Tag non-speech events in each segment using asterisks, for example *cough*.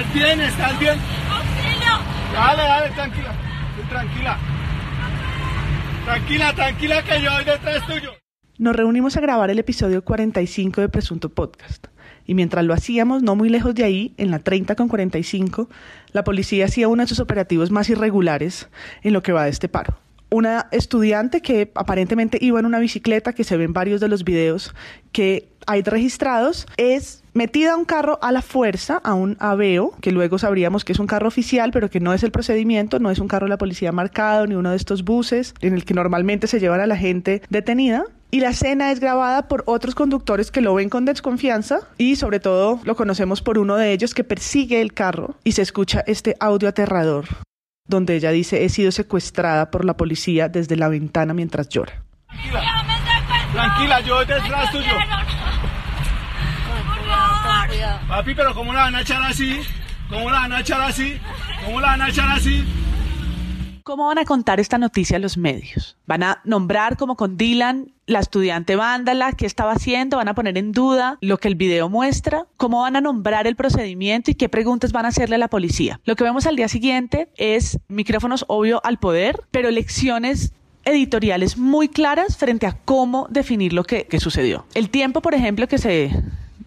¿Estás bien? ¿Estás bien? ¡Auxilio! Dale, dale, tranquila. Tranquila. Tranquila, tranquila que yo voy detrás tuyo. Nos reunimos a grabar el episodio 45 de Presunto Podcast. Y mientras lo hacíamos, no muy lejos de ahí, en la 30 con 45, la policía hacía uno de sus operativos más irregulares en lo que va de este paro. Una estudiante que aparentemente iba en una bicicleta, que se ven varios de los videos que hay registrados, es metida a un carro a la fuerza, a un aveo, que luego sabríamos que es un carro oficial, pero que no es el procedimiento, no es un carro de la policía marcado, ni uno de estos buses en el que normalmente se llevan a la gente detenida. Y la escena es grabada por otros conductores que lo ven con desconfianza y sobre todo lo conocemos por uno de ellos que persigue el carro y se escucha este audio aterrador donde ella dice he sido secuestrada por la policía desde la ventana mientras llora. Tranquila. Tranquila, yo voy ¡Me detrás tuyo. cogieron! ¡Por favor! Papi, pero ¿cómo la van a echar así? ¿Cómo la van a echar así? ¿Cómo la van a echar así? ¿Cómo van a contar esta noticia a los medios? ¿Van a nombrar como con Dylan la estudiante vándala? ¿Qué estaba haciendo? ¿Van a poner en duda lo que el video muestra? ¿Cómo van a nombrar el procedimiento y qué preguntas van a hacerle a la policía? Lo que vemos al día siguiente es micrófonos obvio al poder, pero lecciones editoriales muy claras frente a cómo definir lo que, que sucedió. El tiempo, por ejemplo, que se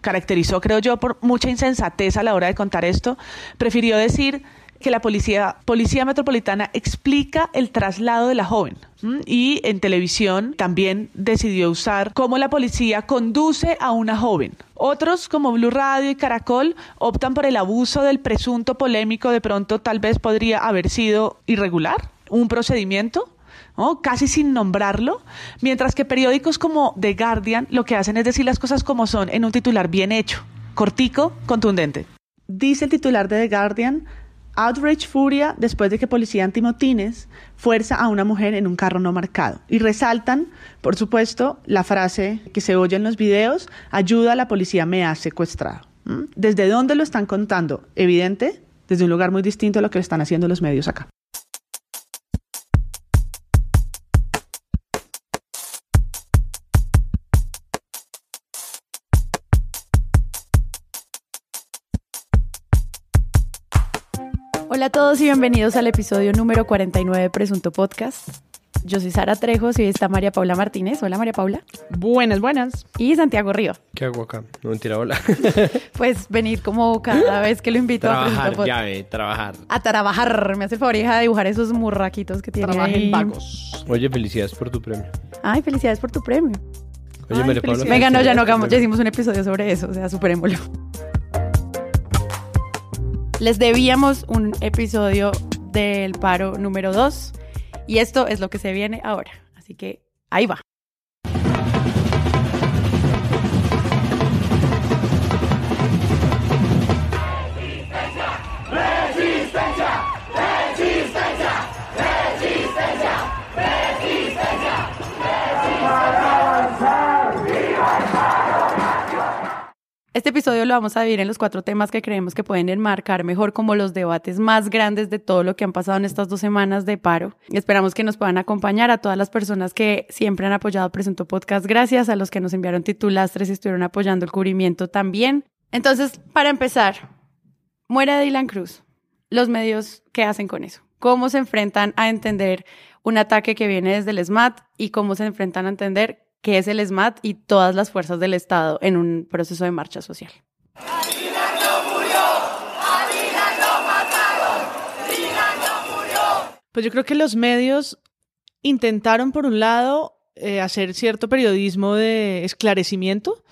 caracterizó, creo yo, por mucha insensatez a la hora de contar esto, prefirió decir que la policía, policía metropolitana explica el traslado de la joven. Y en televisión también decidió usar cómo la policía conduce a una joven. Otros, como Blue Radio y Caracol, optan por el abuso del presunto polémico, de pronto tal vez podría haber sido irregular, un procedimiento. ¿no? casi sin nombrarlo, mientras que periódicos como The Guardian lo que hacen es decir las cosas como son en un titular bien hecho, cortico, contundente. Dice el titular de The Guardian, Outrage furia después de que policía antimotines fuerza a una mujer en un carro no marcado. Y resaltan, por supuesto, la frase que se oye en los videos, ayuda a la policía me ha secuestrado. ¿Mm? ¿Desde dónde lo están contando? Evidente, desde un lugar muy distinto a lo que están haciendo los medios acá. Hola a todos y bienvenidos al episodio número 49 de Presunto Podcast. Yo soy Sara Trejos y hoy está María Paula Martínez. Hola María Paula. Buenas, buenas. Y Santiago Río. ¿Qué hago acá? No mentira, hola. *laughs* Pues venir como cada vez que lo invito a trabajar, Presunto ya Podcast. ve, trabajar. A trabajar. Me hace el favor, hija, de dibujar esos murraquitos que tiene ahí. Oye, felicidades por tu premio. Ay, felicidades por tu premio. Oye, Ay, María Paula. Venga, no, ya no hagamos, ya hicimos un episodio sobre eso, o sea, superémoslo. Les debíamos un episodio del paro número 2 y esto es lo que se viene ahora. Así que ahí va. Este episodio lo vamos a dividir en los cuatro temas que creemos que pueden enmarcar mejor como los debates más grandes de todo lo que han pasado en estas dos semanas de paro. Esperamos que nos puedan acompañar a todas las personas que siempre han apoyado Presunto Podcast. Gracias a los que nos enviaron titulastres y estuvieron apoyando el cubrimiento también. Entonces, para empezar, muere Dylan Cruz. Los medios, ¿qué hacen con eso? ¿Cómo se enfrentan a entender un ataque que viene desde el SMAT y cómo se enfrentan a entender qué es el SMAT y todas las fuerzas del Estado en un proceso de marcha social? Pues yo creo que los medios intentaron, por un lado, eh, hacer cierto periodismo de esclarecimiento.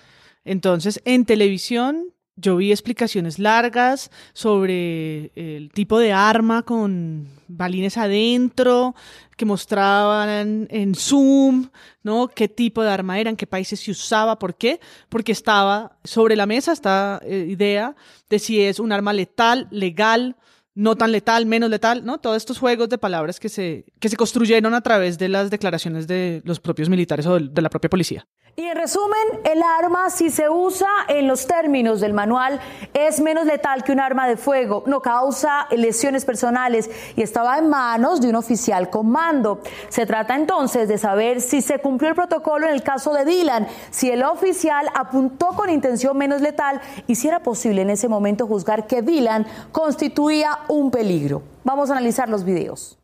Entonces, en televisión yo vi explicaciones largas sobre el tipo de arma con balines adentro, que mostraban en Zoom, ¿no? Qué tipo de arma era, en qué países se usaba, ¿por qué? Porque estaba sobre la mesa esta eh, idea de si es un arma letal, legal, no tan letal, menos letal, ¿no? Todos estos juegos de palabras que se, que se construyeron a través de las declaraciones de los propios militares o de, de la propia policía. Y en resumen, el arma, si se usa en los términos del manual, es menos letal que un arma de fuego, no causa lesiones personales y estaba en manos de un oficial con mando. Se trata entonces de saber si se cumplió el protocolo en el caso de Dylan, si el oficial apuntó con intención menos letal y si era posible en ese momento juzgar que Dylan constituía un peligro. Vamos a analizar los videos.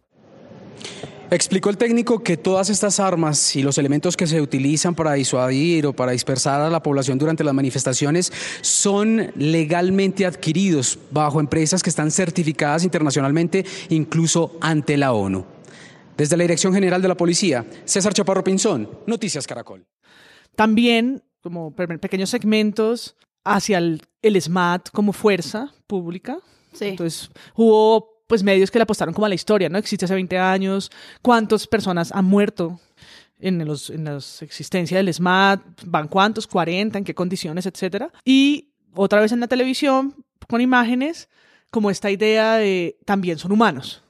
Explicó el técnico que todas estas armas y los elementos que se utilizan para disuadir o para dispersar a la población durante las manifestaciones son legalmente adquiridos bajo empresas que están certificadas internacionalmente, incluso ante la ONU. Desde la Dirección General de la Policía, César Chaparro Pinzón, Noticias Caracol. También, como pe- pequeños segmentos hacia el, el SMAT como fuerza pública. Sí. Entonces, hubo pues medios que le apostaron como a la historia, ¿no? Existe hace 20 años, cuántas personas han muerto en los en las existencia del SMAT, van cuántos, 40, en qué condiciones, etcétera. Y otra vez en la televisión con imágenes como esta idea de también son humanos.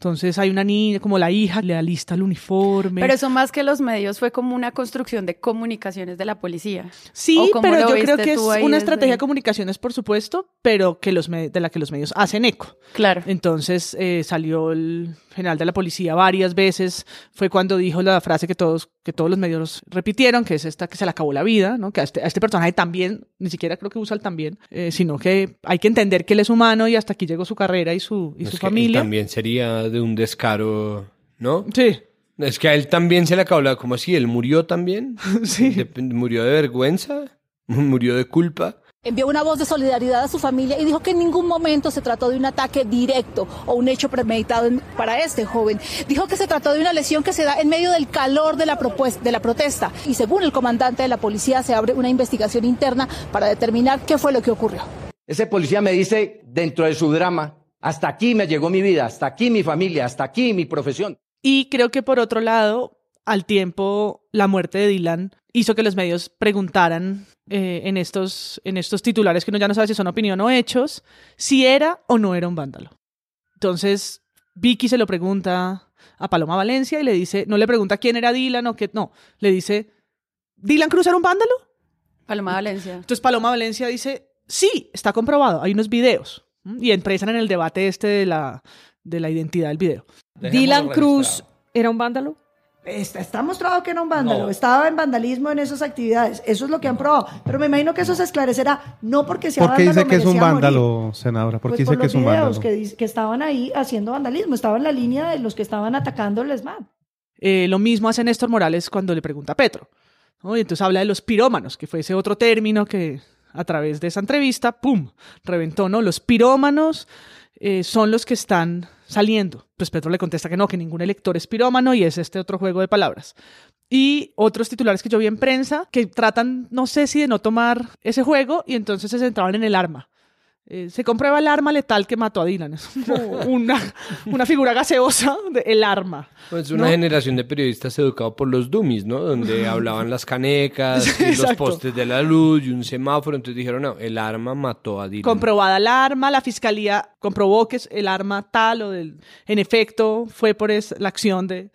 Entonces hay una niña, como la hija, le alista el uniforme. Pero eso más que los medios fue como una construcción de comunicaciones de la policía. Sí, ¿O cómo pero yo creo que es una desde- estrategia de comunicaciones, por supuesto, pero que los de la que los medios hacen eco. Claro. Entonces eh, salió el general de la policía varias veces, fue cuando dijo la frase que todos, que todos los medios repitieron, que es esta que se le acabó la vida, ¿no? que a este, a este personaje también, ni siquiera creo que usa el también, eh, sino que hay que entender que él es humano y hasta aquí llegó su carrera y su, y Es su familia. También sería de un descaro, ¿no? Sí, Es que a él también se le acabó la... ¿Cómo así? ¿Él murió también? *laughs* sí. De- ¿Murió de vergüenza? *laughs* ¿Murió de culpa? Envió una voz de solidaridad a su familia y dijo que en ningún momento se trató de un ataque directo o un hecho premeditado en- para este joven. Dijo que se trató de una lesión que se da en medio del calor de la, propues- de la protesta. Y según el comandante de la policía, se abre una investigación interna para determinar qué fue lo que ocurrió. Ese policía me dice, dentro de su drama, hasta aquí me llegó mi vida, hasta aquí mi familia, hasta aquí mi profesión. Y creo que por otro lado, al tiempo, la muerte de Dylan hizo que los medios preguntaran eh, en, estos, en estos titulares que uno ya no sabe si son opinión o hechos, si era o no era un vándalo. Entonces, Vicky se lo pregunta a Paloma Valencia y le dice, no le pregunta quién era Dylan o qué, no, le dice, ¿Dylan Cruz era un vándalo? Paloma Valencia. Entonces Paloma Valencia dice, sí, está comprobado, hay unos videos. Y empiezan en el debate este de la, de la identidad del video. Dylan Cruz era un vándalo. Está, está mostrado que era un vándalo, estaba en vandalismo en esas actividades, eso es lo que han probado, pero me imagino que eso se esclarecerá, no porque sea ¿Por qué vándalo dice que es un vándalo, senadora? ¿Por Pues qué por dice que los es un vándalo? que, que estaban ahí haciendo vandalismo, estaba en la línea de los que estaban atacando el ESMAD. Eh, lo mismo hace Néstor Morales cuando le pregunta a Petro. ¿no? Y entonces habla de los pirómanos, que fue ese otro término que a través de esa entrevista, ¡pum!, reventó, ¿no? Los pirómanos eh, son los que están saliendo. Pues Petro le contesta que no, que ningún elector es pirómano y es este otro juego de palabras. Y otros titulares que yo vi en prensa que tratan, no sé si de no tomar ese juego y entonces se centraban en el arma. Eh, se comprueba el arma letal que mató a Dylan. Es como una, una figura gaseosa del arma. Pues una ¿no? generación de periodistas educados por los dummies, ¿no? Donde *laughs* hablaban las canecas, Sí, y los postes de la luz y un semáforo. Entonces dijeron, no, el arma mató a Dylan. comprobada el arma, la fiscalía comprobó que es el arma tal o del, en efecto fue por es- la acción de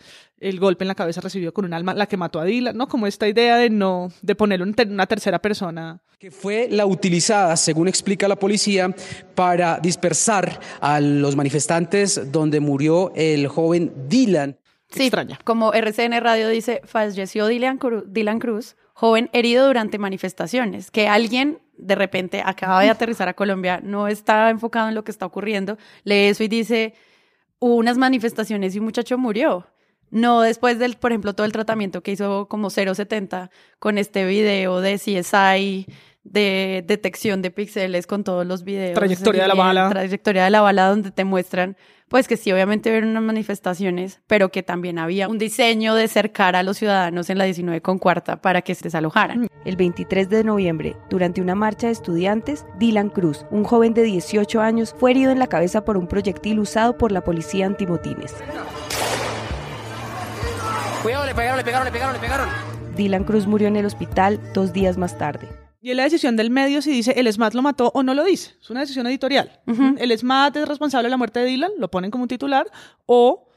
el golpe en la cabeza recibido con un arma la que mató a Dylan, ¿no? Como esta idea de no, de ter- una tercera persona. que fue la utilizada, según explica la policía, para dispersar a los manifestantes donde murió el joven Dylan. Sí, Extraña. como RCN Radio dice, falleció Dylan Cruz, Dylan Cruz, joven herido durante manifestaciones, que alguien de repente acaba de aterrizar a Colombia, no está enfocado en lo que está ocurriendo, lee eso y dice, hubo unas manifestaciones y un muchacho murió. No después del, por ejemplo, todo el tratamiento que hizo como 070 con este video de CSI, de detección de píxeles con todos los videos. Trayectoria de la bala. Trayectoria de la bala, donde te muestran, pues que sí, obviamente hubieron unas manifestaciones, pero que también había un diseño de cercar a los ciudadanos en la 19 con cuarta para que se desalojaran. El 23 de noviembre, durante una marcha de estudiantes, Dylan Cruz, un joven de 18 años, fue herido en la cabeza por un proyectil usado por la policía antimotines. Cuidado, le pegaron, le pegaron, le pegaron, le pegaron. Dylan Cruz murió en el hospital dos días más tarde. Y es la decisión del medio si dice el SMAT lo mató o no lo dice. Es una decisión editorial. El SMAT es responsable de la muerte de Dylan, lo ponen como un titular, o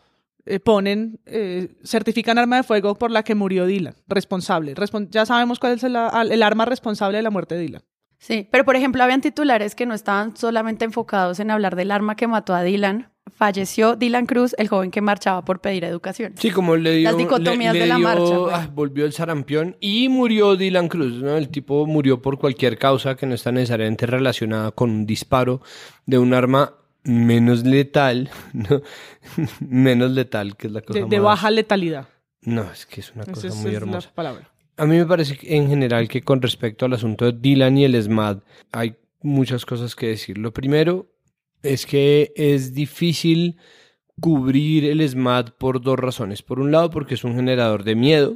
eh, ponen, eh, certifican arma de fuego por la que murió Dylan, responsable. Respon- ya sabemos cuál es el, el arma responsable de la muerte de Dylan. Sí, pero por ejemplo, habían titulares que no estaban solamente enfocados en hablar del arma que mató a Dylan. Falleció Dylan Cruz, el joven que marchaba por pedir educación. Sí, como le dio... Las dicotomías le- le de la dio- marcha, pues. ah, volvió el sarampión y murió Dylan Cruz, ¿no? El tipo murió por cualquier causa que no está necesariamente relacionada con un disparo de un arma menos letal, *laughs* ¿no? *laughs* menos letal, que es la cosa De, de más- baja letalidad. No, es que es una cosa es- muy es hermosa. palabra. A mí me parece que, en general que con respecto al asunto de Dylan y el SMAD hay muchas cosas que decir. Lo primero es que es difícil cubrir el SMAD por dos razones. Por un lado, porque es un generador de miedo,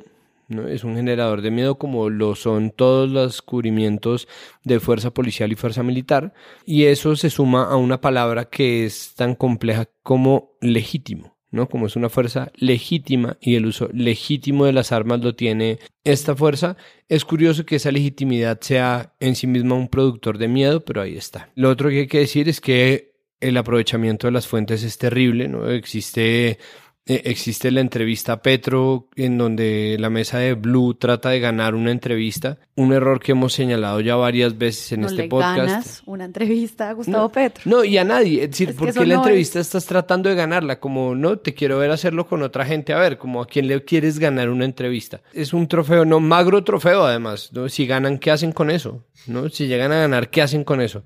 ¿no? Es un generador de miedo como lo son todos los cubrimientos de fuerza policial y fuerza militar. Y eso se suma a una palabra que es tan compleja como legítimo. ¿no? Como es una fuerza legítima y el uso legítimo de las armas lo tiene esta fuerza, es curioso que esa legitimidad sea en sí misma un productor de miedo, pero ahí está. Lo otro que hay que decir es que el aprovechamiento de las fuentes es terrible, ¿no? Existe eh, existe la entrevista a Petro, en donde la mesa de Blue trata de ganar una entrevista, un error que hemos señalado ya varias veces en no este le podcast. ganas una entrevista a Gustavo Petro. No, y a nadie. Es decir, Es que ¿por eso qué la no entrevista estás tratando de ganarla? Como, no, te quiero ver hacerlo con otra gente. A ver, como a quién le quieres ganar una entrevista. Es un trofeo, no, magro trofeo además. ¿no? Si ganan, ¿qué hacen con eso? ¿No? Si llegan a ganar, ¿qué hacen con eso?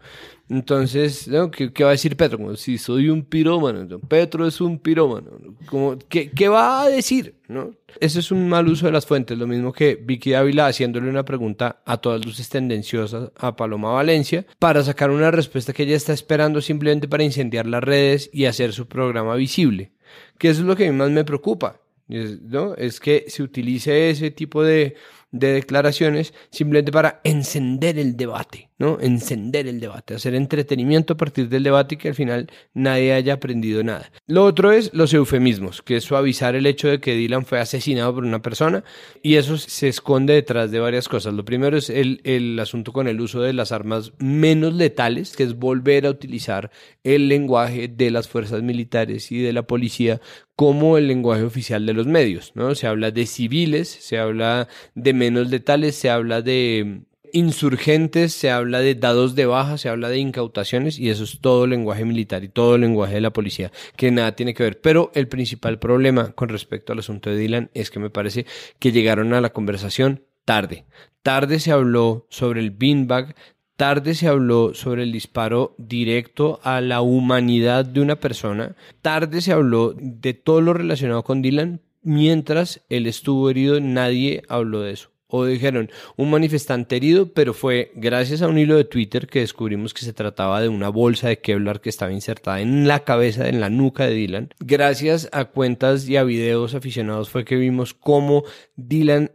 Entonces, ¿no? ¿Qué, va a decir Petro? Como, si soy un pirómano, ¿no? Petro es un pirómano. ¿no? Como, ¿qué, ¿Qué va a decir? ¿no? Ese es un mal uso de las fuentes, lo mismo que Vicky Ávila haciéndole una pregunta a todas luces tendenciosas a Paloma Valencia para sacar una respuesta que ella está esperando simplemente para incendiar las redes y hacer su programa visible. Que eso es lo que a mí más me preocupa, ¿no? Es que se utilice ese tipo de, de declaraciones simplemente para encender el debate, ¿no? Encender el debate, hacer entretenimiento a partir del debate y que al final nadie haya aprendido nada. Lo otro es los eufemismos, que es suavizar el hecho de que Dylan fue asesinado por una persona y eso se esconde detrás de varias cosas. Lo primero es el, el asunto con el uso de las armas menos letales, que es volver a utilizar el lenguaje de las fuerzas militares y de la policía como el lenguaje oficial de los medios, ¿no? Se habla de civiles, se habla de menos letales, se habla de insurgentes, se habla de dados de baja, se habla de incautaciones y eso es todo lenguaje militar y todo lenguaje de la policía que nada tiene que ver. Pero el principal problema con respecto al asunto de Dylan es que me parece que llegaron a la conversación tarde. Tarde se habló sobre el beanbag, Tarde se habló sobre el disparo directo a la humanidad de una persona. Tarde se habló de todo lo relacionado con Dylan. Mientras él estuvo herido, nadie habló de eso. O dijeron, un manifestante herido, pero fue gracias a un hilo de Twitter que descubrimos que se trataba de una bolsa de Kevlar que estaba insertada en la cabeza, en la nuca de Dylan. Gracias a cuentas y a videos aficionados fue que vimos cómo Dylan,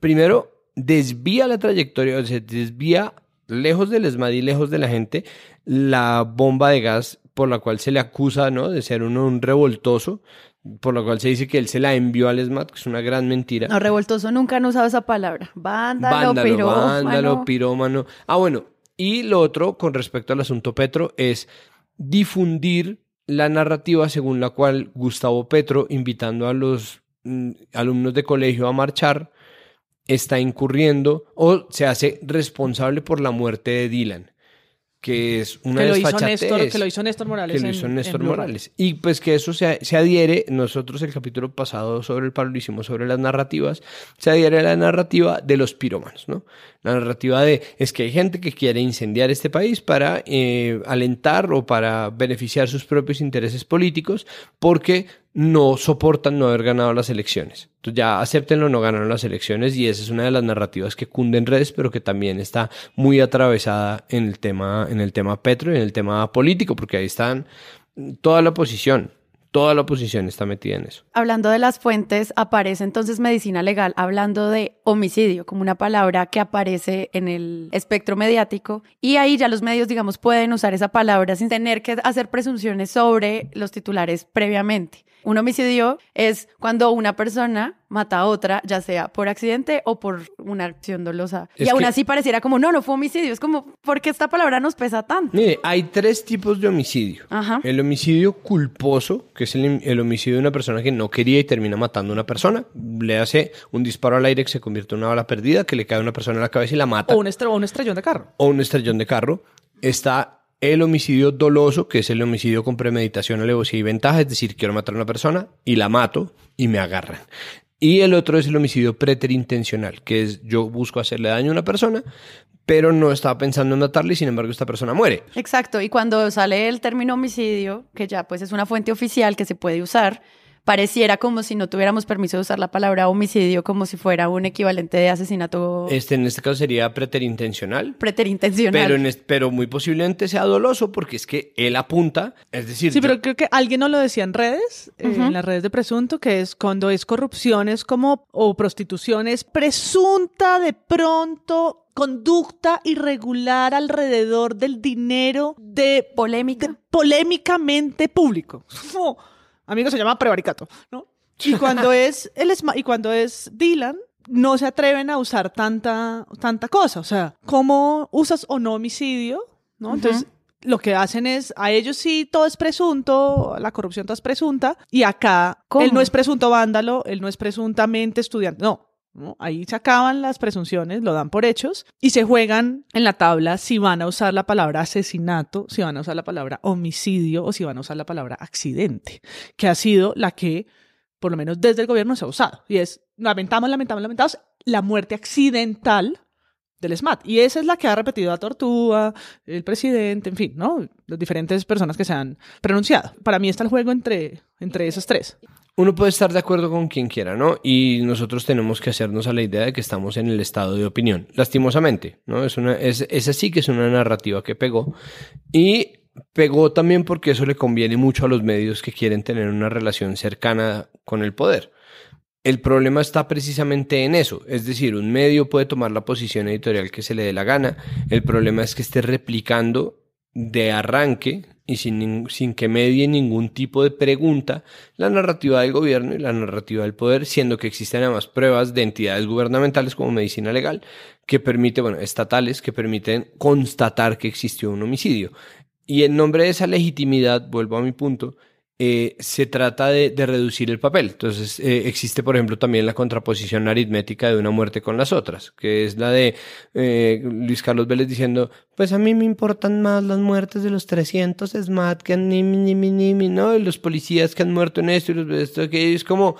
primero, desvía la trayectoria, o sea, desvía lejos del ESMAD y lejos de la gente, la bomba de gas por la cual se le acusa ¿no? de ser uno, un revoltoso, por la cual se dice que él se la envió al ESMAD, que es una gran mentira. No, revoltoso nunca han usado esa palabra. Vándalo, Vándalo, pirómano. vándalo, pirómano. Ah, bueno, y lo otro con respecto al asunto Petro es difundir la narrativa según la cual Gustavo Petro, invitando a los mm, alumnos de colegio a marchar, está incurriendo o se hace responsable por la muerte de Dylan, que es una que lo, hizo desfachatez. Néstor, que lo hizo Néstor Morales. Que lo en- hizo Néstor en Blue Morales. Y pues que eso se, se adhiere, nosotros el capítulo pasado sobre el paro lo hicimos sobre las narrativas, se adhiere a la narrativa de los pirómanos, ¿no? La narrativa de es que hay gente que quiere incendiar este país para eh, alentar o para beneficiar sus propios intereses políticos porque no soportan no haber ganado las elecciones. Entonces ya acéptenlo, no ganaron las elecciones y esa es una de las narrativas que cunde en redes, pero que también está muy atravesada en el tema, en el tema Petro y en el tema político, porque ahí están toda la oposición, toda la oposición está metida en eso. Hablando de las fuentes, aparece entonces medicina legal hablando de homicidio como una palabra que aparece en el espectro mediático y ahí ya los medios, digamos, pueden usar esa palabra sin tener que hacer presunciones sobre los titulares previamente. Un homicidio es cuando una persona mata a otra, ya sea por accidente o por una acción dolosa. Es y aún que- así pareciera como, no, no fue homicidio. Es como, ¿por qué esta palabra nos pesa tanto? Mire, hay tres tipos de homicidio. Ajá. El homicidio culposo, que es el, el homicidio de una persona que no quería y termina matando a una persona. Le hace un disparo al aire que se convierte en una bala perdida, que le cae a una persona en la cabeza y la mata. O un, estre- o un estrellón de carro. o un estrellón de carro. Está el homicidio doloso, que es el homicidio con premeditación, alevosía y ventaja, es decir, quiero matar a una persona y la mato y me agarran. Y el otro es el homicidio preterintencional, que es yo busco hacerle daño a una persona, pero no estaba pensando en matarle y sin embargo esta persona muere. Exacto, y cuando sale el término homicidio, que ya pues es una fuente oficial que se puede usar, pareciera como si no tuviéramos permiso de usar la palabra homicidio como si fuera un equivalente de asesinato Este en este caso sería preterintencional. preterintencional. Pero, en pero muy posiblemente sea doloso porque es que él apunta, es decir, Sí, yo- pero creo que alguien nos lo decía en redes, eh, en las redes de presunto, que es cuando es corrupción, es como, o prostitución, es presunta de pronto conducta irregular alrededor del dinero de polémica. polémicamente público. *laughs* Amigo, se llama prevaricato, ¿no? Y *laughs* cuando es el y cuando es Dylan, no se atreven a usar tanta, tanta cosa. O sea, ¿cómo usas o no homicidio? ¿No? Entonces, lo que hacen es, a ellos sí todo es presunto, la corrupción todo es presunta, y acá ¿Cómo? él no es presunto vándalo, él no es presuntamente estudiante, no. ¿No? Ahí se acaban las presunciones, lo dan por hechos y se juegan en la tabla si van a usar la palabra asesinato, si van a usar la palabra homicidio o si van a usar la palabra accidente, que ha sido la que, por lo menos desde el gobierno, se ha usado. Y es, lamentamos, lamentamos, lamentamos, la muerte accidental del SMAT. Y esa es la que ha repetido a Tortuga, el presidente, en fin, ¿no? Las diferentes personas que se han pronunciado. Para mí está el juego entre, entre esas tres. Uno puede estar de acuerdo con quien quiera, ¿no? Y nosotros tenemos que hacernos a la idea de que estamos en el estado de opinión, lastimosamente, ¿no? Es una, es, esa sí que es una narrativa que pegó. Y pegó también porque eso le conviene mucho a los medios que quieren tener una relación cercana con el poder. El problema está precisamente en eso, es decir, un medio puede tomar la posición editorial que se le dé la gana, el problema es que esté replicando de arranque y sin, sin que medie ningún tipo de pregunta la narrativa del gobierno y la narrativa del poder, siendo que existen además pruebas de entidades gubernamentales como medicina legal que permite, bueno, estatales que permiten constatar que existió un homicidio. Y en nombre de esa legitimidad, vuelvo a mi punto, eh, se trata de, de reducir el papel. Entonces, eh, existe, por ejemplo, también la contraposición aritmética de una muerte con las otras, que es la de eh, Luis Carlos Vélez diciendo, pues a mí me importan más las muertes de los 300 SMAT que ni, ni, ni, ni, ¿no? Y los policías que han muerto en esto y los esto, que es como...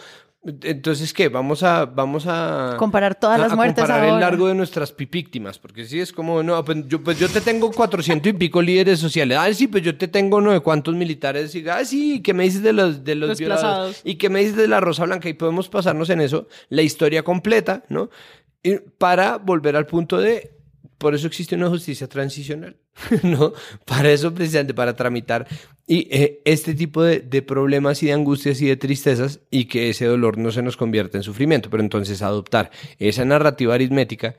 Entonces, ¿qué? Vamos a, vamos a Comparar todas a- las a muertes comparar el largo de nuestras pi- víctimas, porque sí es como, no, pues yo, pues yo te tengo 400 y pico líderes sociales. Ah, sí, pues yo te tengo no de cuántos militares. Y, ah, sí, ¿qué me dices de los, de los violados? ¿Y qué me dices de la Rosa Blanca? Y podemos pasarnos en eso la historia completa, ¿no? Y para volver al punto de, por eso existe una justicia transicional, *laughs* ¿no? Para eso precisamente, para tramitar y eh, este tipo de, de problemas y de angustias y de tristezas y que ese dolor no se nos convierta en sufrimiento. Pero entonces adoptar esa narrativa aritmética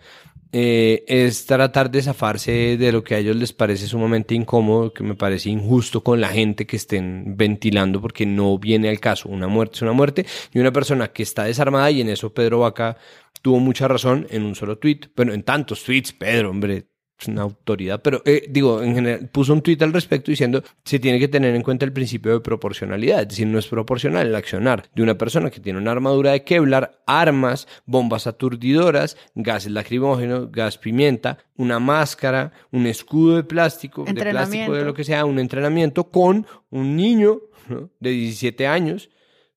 eh, es tratar de zafarse de lo que a ellos les parece sumamente incómodo, que me parece injusto con la gente que estén ventilando porque no viene al caso. Una muerte es una muerte y una persona que está desarmada y en eso Pedro Vaca tuvo mucha razón en un solo tweet. Bueno, en tantos tweets, Pedro, hombre, es una autoridad, pero eh, digo, en general, puso un tuit al respecto diciendo se tiene que tener en cuenta el principio de proporcionalidad, es decir, no es proporcional el accionar de una persona que tiene una armadura de Kevlar, armas, bombas aturdidoras, gases lacrimógenos, gas pimienta, una máscara, un escudo de plástico, de plástico de lo que sea, un entrenamiento con un niño ¿no? de 17 años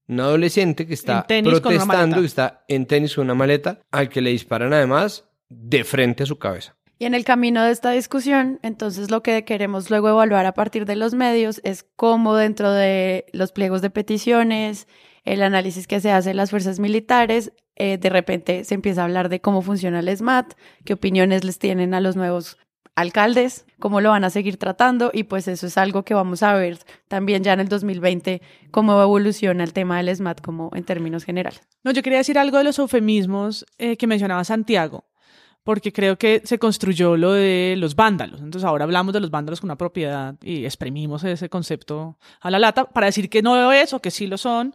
un adolescente que está protestando, que está en tenis con una maleta, al que le disparan además de frente a su cabeza. Y en el camino de esta discusión, entonces lo que queremos luego evaluar a partir de los medios es cómo dentro de los pliegos de peticiones, el análisis que se hace en las fuerzas militares, eh, de repente se empieza a hablar de cómo funciona el SMAT, qué opiniones les tienen a los nuevos alcaldes, cómo lo van a seguir tratando y pues eso es algo que vamos a ver también ya en el 2020, cómo evoluciona el tema del SMAT como en términos generales. No, yo quería decir algo de los eufemismos eh, que mencionaba Santiago, porque creo que se construyó lo de los vándalos. Entonces ahora hablamos de los vándalos con una propiedad y exprimimos ese concepto a la lata para decir que no lo es o que sí lo son.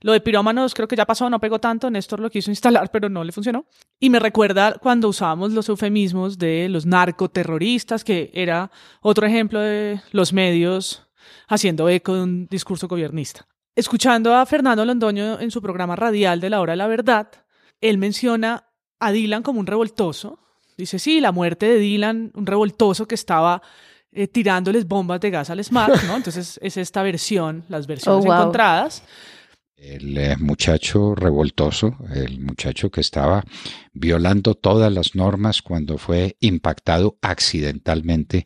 Lo de pirómanos creo que ya pasó, no pegó tanto. Néstor lo quiso instalar, pero no le funcionó. Y me recuerda cuando usábamos los eufemismos de los narcoterroristas, que era otro ejemplo de los medios haciendo eco de un discurso gobernista. Escuchando a Fernando Londoño en su programa radial de la hora de la verdad, él menciona a Dylan como un revoltoso. Dice, sí, la muerte de Dylan, un revoltoso que estaba eh, tirándoles bombas de gas al SMART, ¿no? Entonces es esta versión, las versiones Oh, wow. encontradas. El eh, muchacho revoltoso, el muchacho que estaba violando todas las normas cuando fue impactado accidentalmente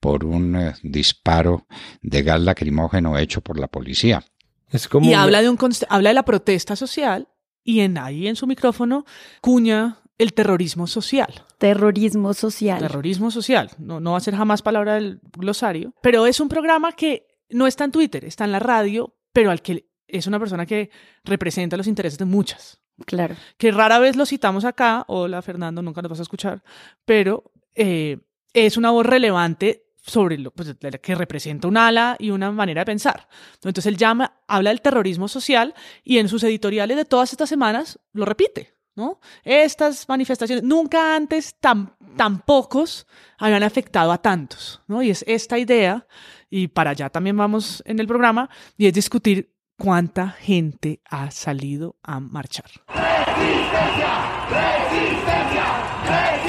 por un eh, disparo de gas lacrimógeno hecho por la policía. Es como Y habla de, un, habla de la protesta social y en ahí en su micrófono cuña el terrorismo social. Terrorismo social. Terrorismo social. No, no va a ser jamás palabra del glosario. Pero es un programa que no está en Twitter, está en la radio, pero al que es una persona que representa los intereses de muchas. Claro. Que rara vez lo citamos acá. Hola, Fernando, nunca nos vas a escuchar. Pero eh, es una voz relevante sobre lo pues, que representa un ala y una manera de pensar. Entonces él llama, habla del terrorismo social y en sus editoriales de todas estas semanas lo repite. ¿no? Estas manifestaciones nunca antes tan, tan pocos habían afectado a tantos. ¿no? Y es esta idea, y para allá también vamos en el programa, y es discutir cuánta gente ha salido a marchar. Resistencia, resistencia, resistencia,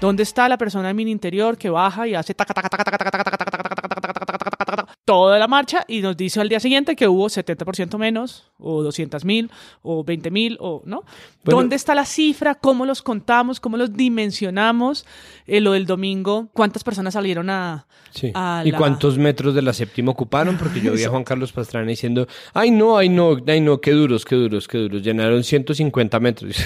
¿Dónde está la persona en mi interior que baja y hace taca, taca, taca, taca, taca, taca, taca, taca, taca, taca, taca, taca, taca, toda la marcha y nos dice al día siguiente que hubo 70% menos, o 200 mil, o 20 mil, o no? Bueno. ¿Dónde está la cifra? ¿Cómo los contamos? ¿Cómo los dimensionamos? Eh, lo del domingo, ¿cuántas personas salieron a, Sí. a ¿Y la- cuántos metros de la séptima ocuparon? Porque yo vi a *laughs* Juan Carlos Pastrana diciendo, ay no, ay no, ay no, qué duros, qué duros, qué duros. Llenaron 150 metros.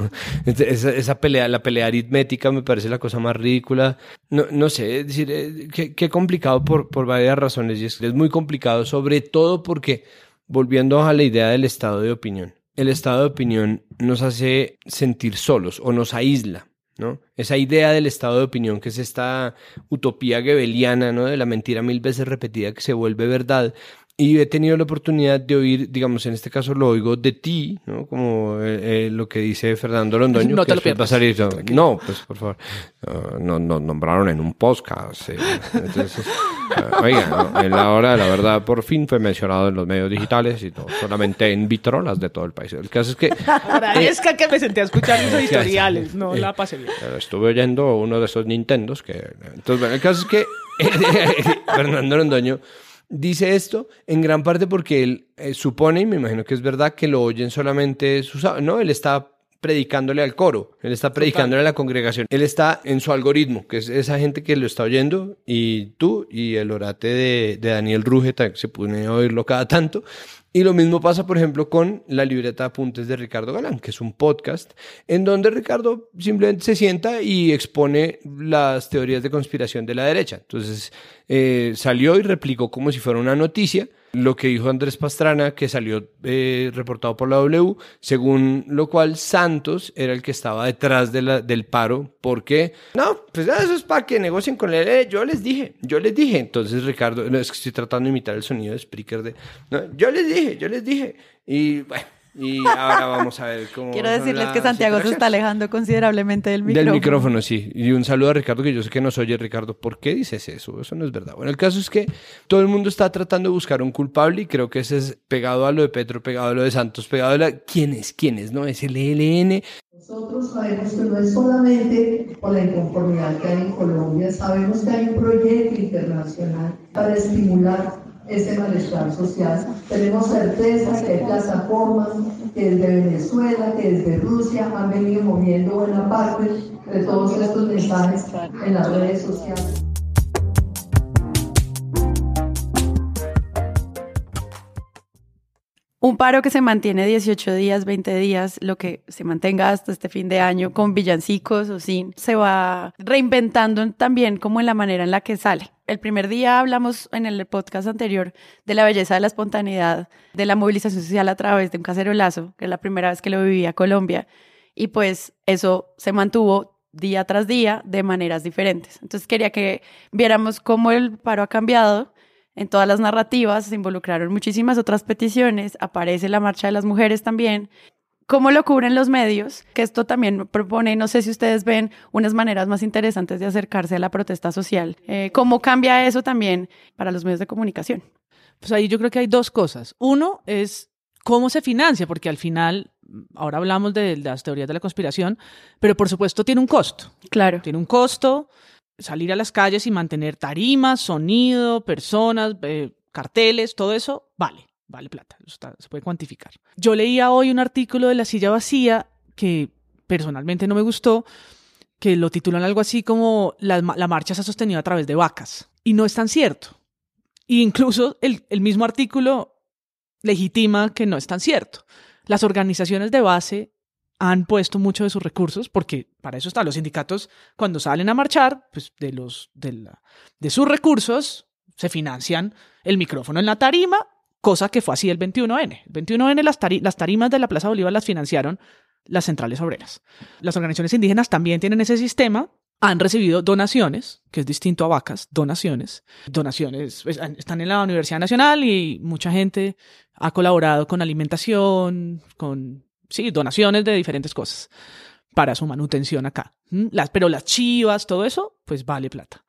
*laughs* esa, esa pelea, la pelea aritmética me parece la cosa más ridícula. No, no sé, es decir, eh, qué, qué complicado por, por varias razones. Y es, muy complicado, sobre todo porque, volviendo a la idea del estado de opinión, el estado de opinión nos hace sentir solos o nos aísla. ¿no? Esa idea del estado de opinión, que es esta utopía gebeliana, ¿no? De la mentira mil veces repetida que se vuelve verdad. Y he tenido la oportunidad de oír, digamos, en este caso lo oigo de ti, ¿no? Como eh, eh, lo que dice Fernando Londoño. No que te lo va a salir, no, pues por favor. No, nos nombraron en un podcast. eh. Entonces, oiga, no, en la hora de la verdad por fin fue mencionado en los medios digitales y no solamente en vitrolas de todo el país. El caso es que Agradezca que me senté a escuchar mis Gracias. *laughs* editoriales, no Eh, la pasé bien. eh, Estuve oyendo uno de esos Nintendos que... Entonces, bueno, el caso es que *laughs* Fernando Londoño dice esto en gran parte porque él eh, supone, y me imagino que es verdad, que lo oyen solamente sus... No, él está predicándole al coro, él está predicándole a la congregación, él está en su algoritmo, que es esa gente que lo está oyendo, y tú y el orate de, Daniel Rugeta, que se pone a oírlo cada tanto, y lo mismo pasa, por ejemplo, con la libreta de apuntes de Ricardo Galán, que es un podcast en donde Ricardo simplemente se sienta y expone las teorías de conspiración de la derecha. Entonces, eh, salió y replicó como si fuera una noticia lo que dijo Andrés Pastrana, que salió eh, reportado por la W, según lo cual Santos era el que estaba detrás de del paro, porque, no, pues eso es para que negocien con él, eh, yo les dije, yo les dije, entonces Ricardo, no, es que estoy tratando de imitar el sonido de Spreaker de, no, yo les dije, yo les dije, y bueno, y ahora vamos a ver cómo... Quiero decirles que Santiago se está alejando considerablemente del micrófono. Del micrófono, sí. Y un saludo a Ricardo, que yo sé que nos oye Ricardo. ¿Por qué dices eso? Eso no es verdad. Bueno, el caso es que todo el mundo está tratando de buscar un culpable y creo que ese es pegado a lo de Petro, pegado a lo de Santos, pegado a la... ¿Quién es? ¿Quién es? No, es el ELN. Nosotros sabemos que no es solamente por la inconformidad que hay en Colombia, sabemos que hay un proyecto internacional para estimular ese malestar social. Tenemos certeza que hay plataformas que desde Venezuela, que desde Rusia han venido moviendo buena parte de todos estos mensajes en las redes sociales. Un paro que se mantiene 18 días, 20 días, lo que se mantenga hasta este fin de año con villancicos o sin, se va reinventando también como en la manera en la que sale. El primer día hablamos en el podcast anterior de la belleza de la espontaneidad, de la movilización social a través de un cacerolazo, que es la primera vez que lo vivía Colombia, y pues eso se mantuvo día tras día de maneras diferentes. Entonces quería que viéramos cómo el paro ha cambiado en todas las narrativas se involucraron muchísimas otras peticiones, aparece la marcha de las mujeres también. ¿Cómo lo cubren los medios? Que esto también propone, no sé si ustedes ven unas maneras más interesantes de acercarse a la protesta social. Eh, ¿Cómo cambia eso también para los medios de comunicación? Pues ahí yo creo que hay dos cosas. Uno es cómo se financia, porque al final, ahora hablamos de las teorías de la conspiración, pero por supuesto tiene un costo. Claro. Tiene un costo, salir a las calles y mantener tarimas, sonido, personas, eh, carteles, todo eso, vale, vale plata, se puede cuantificar. Yo leía hoy un artículo de La Silla Vacía que personalmente no me gustó, que lo titulan algo así como la, marcha se ha sostenido a través de vacas. Y no es tan cierto. E incluso el, el mismo artículo legitima que no es tan cierto. Las organizaciones de base han puesto mucho de sus recursos, porque para eso están los sindicatos, cuando salen a marchar, pues de, los, de, de sus recursos se financian el micrófono en la tarima, cosa que fue así el 21N. El 21N las, las tarimas de la Plaza Bolívar las financiaron las centrales obreras. Las organizaciones indígenas también tienen ese sistema, han recibido donaciones, que es distinto a vacas, donaciones. Donaciones pues, están en la Universidad Nacional y mucha gente ha colaborado con alimentación, con sí, donaciones de diferentes cosas para su manutención acá. Las, pero las chivas, todo eso, pues vale plata.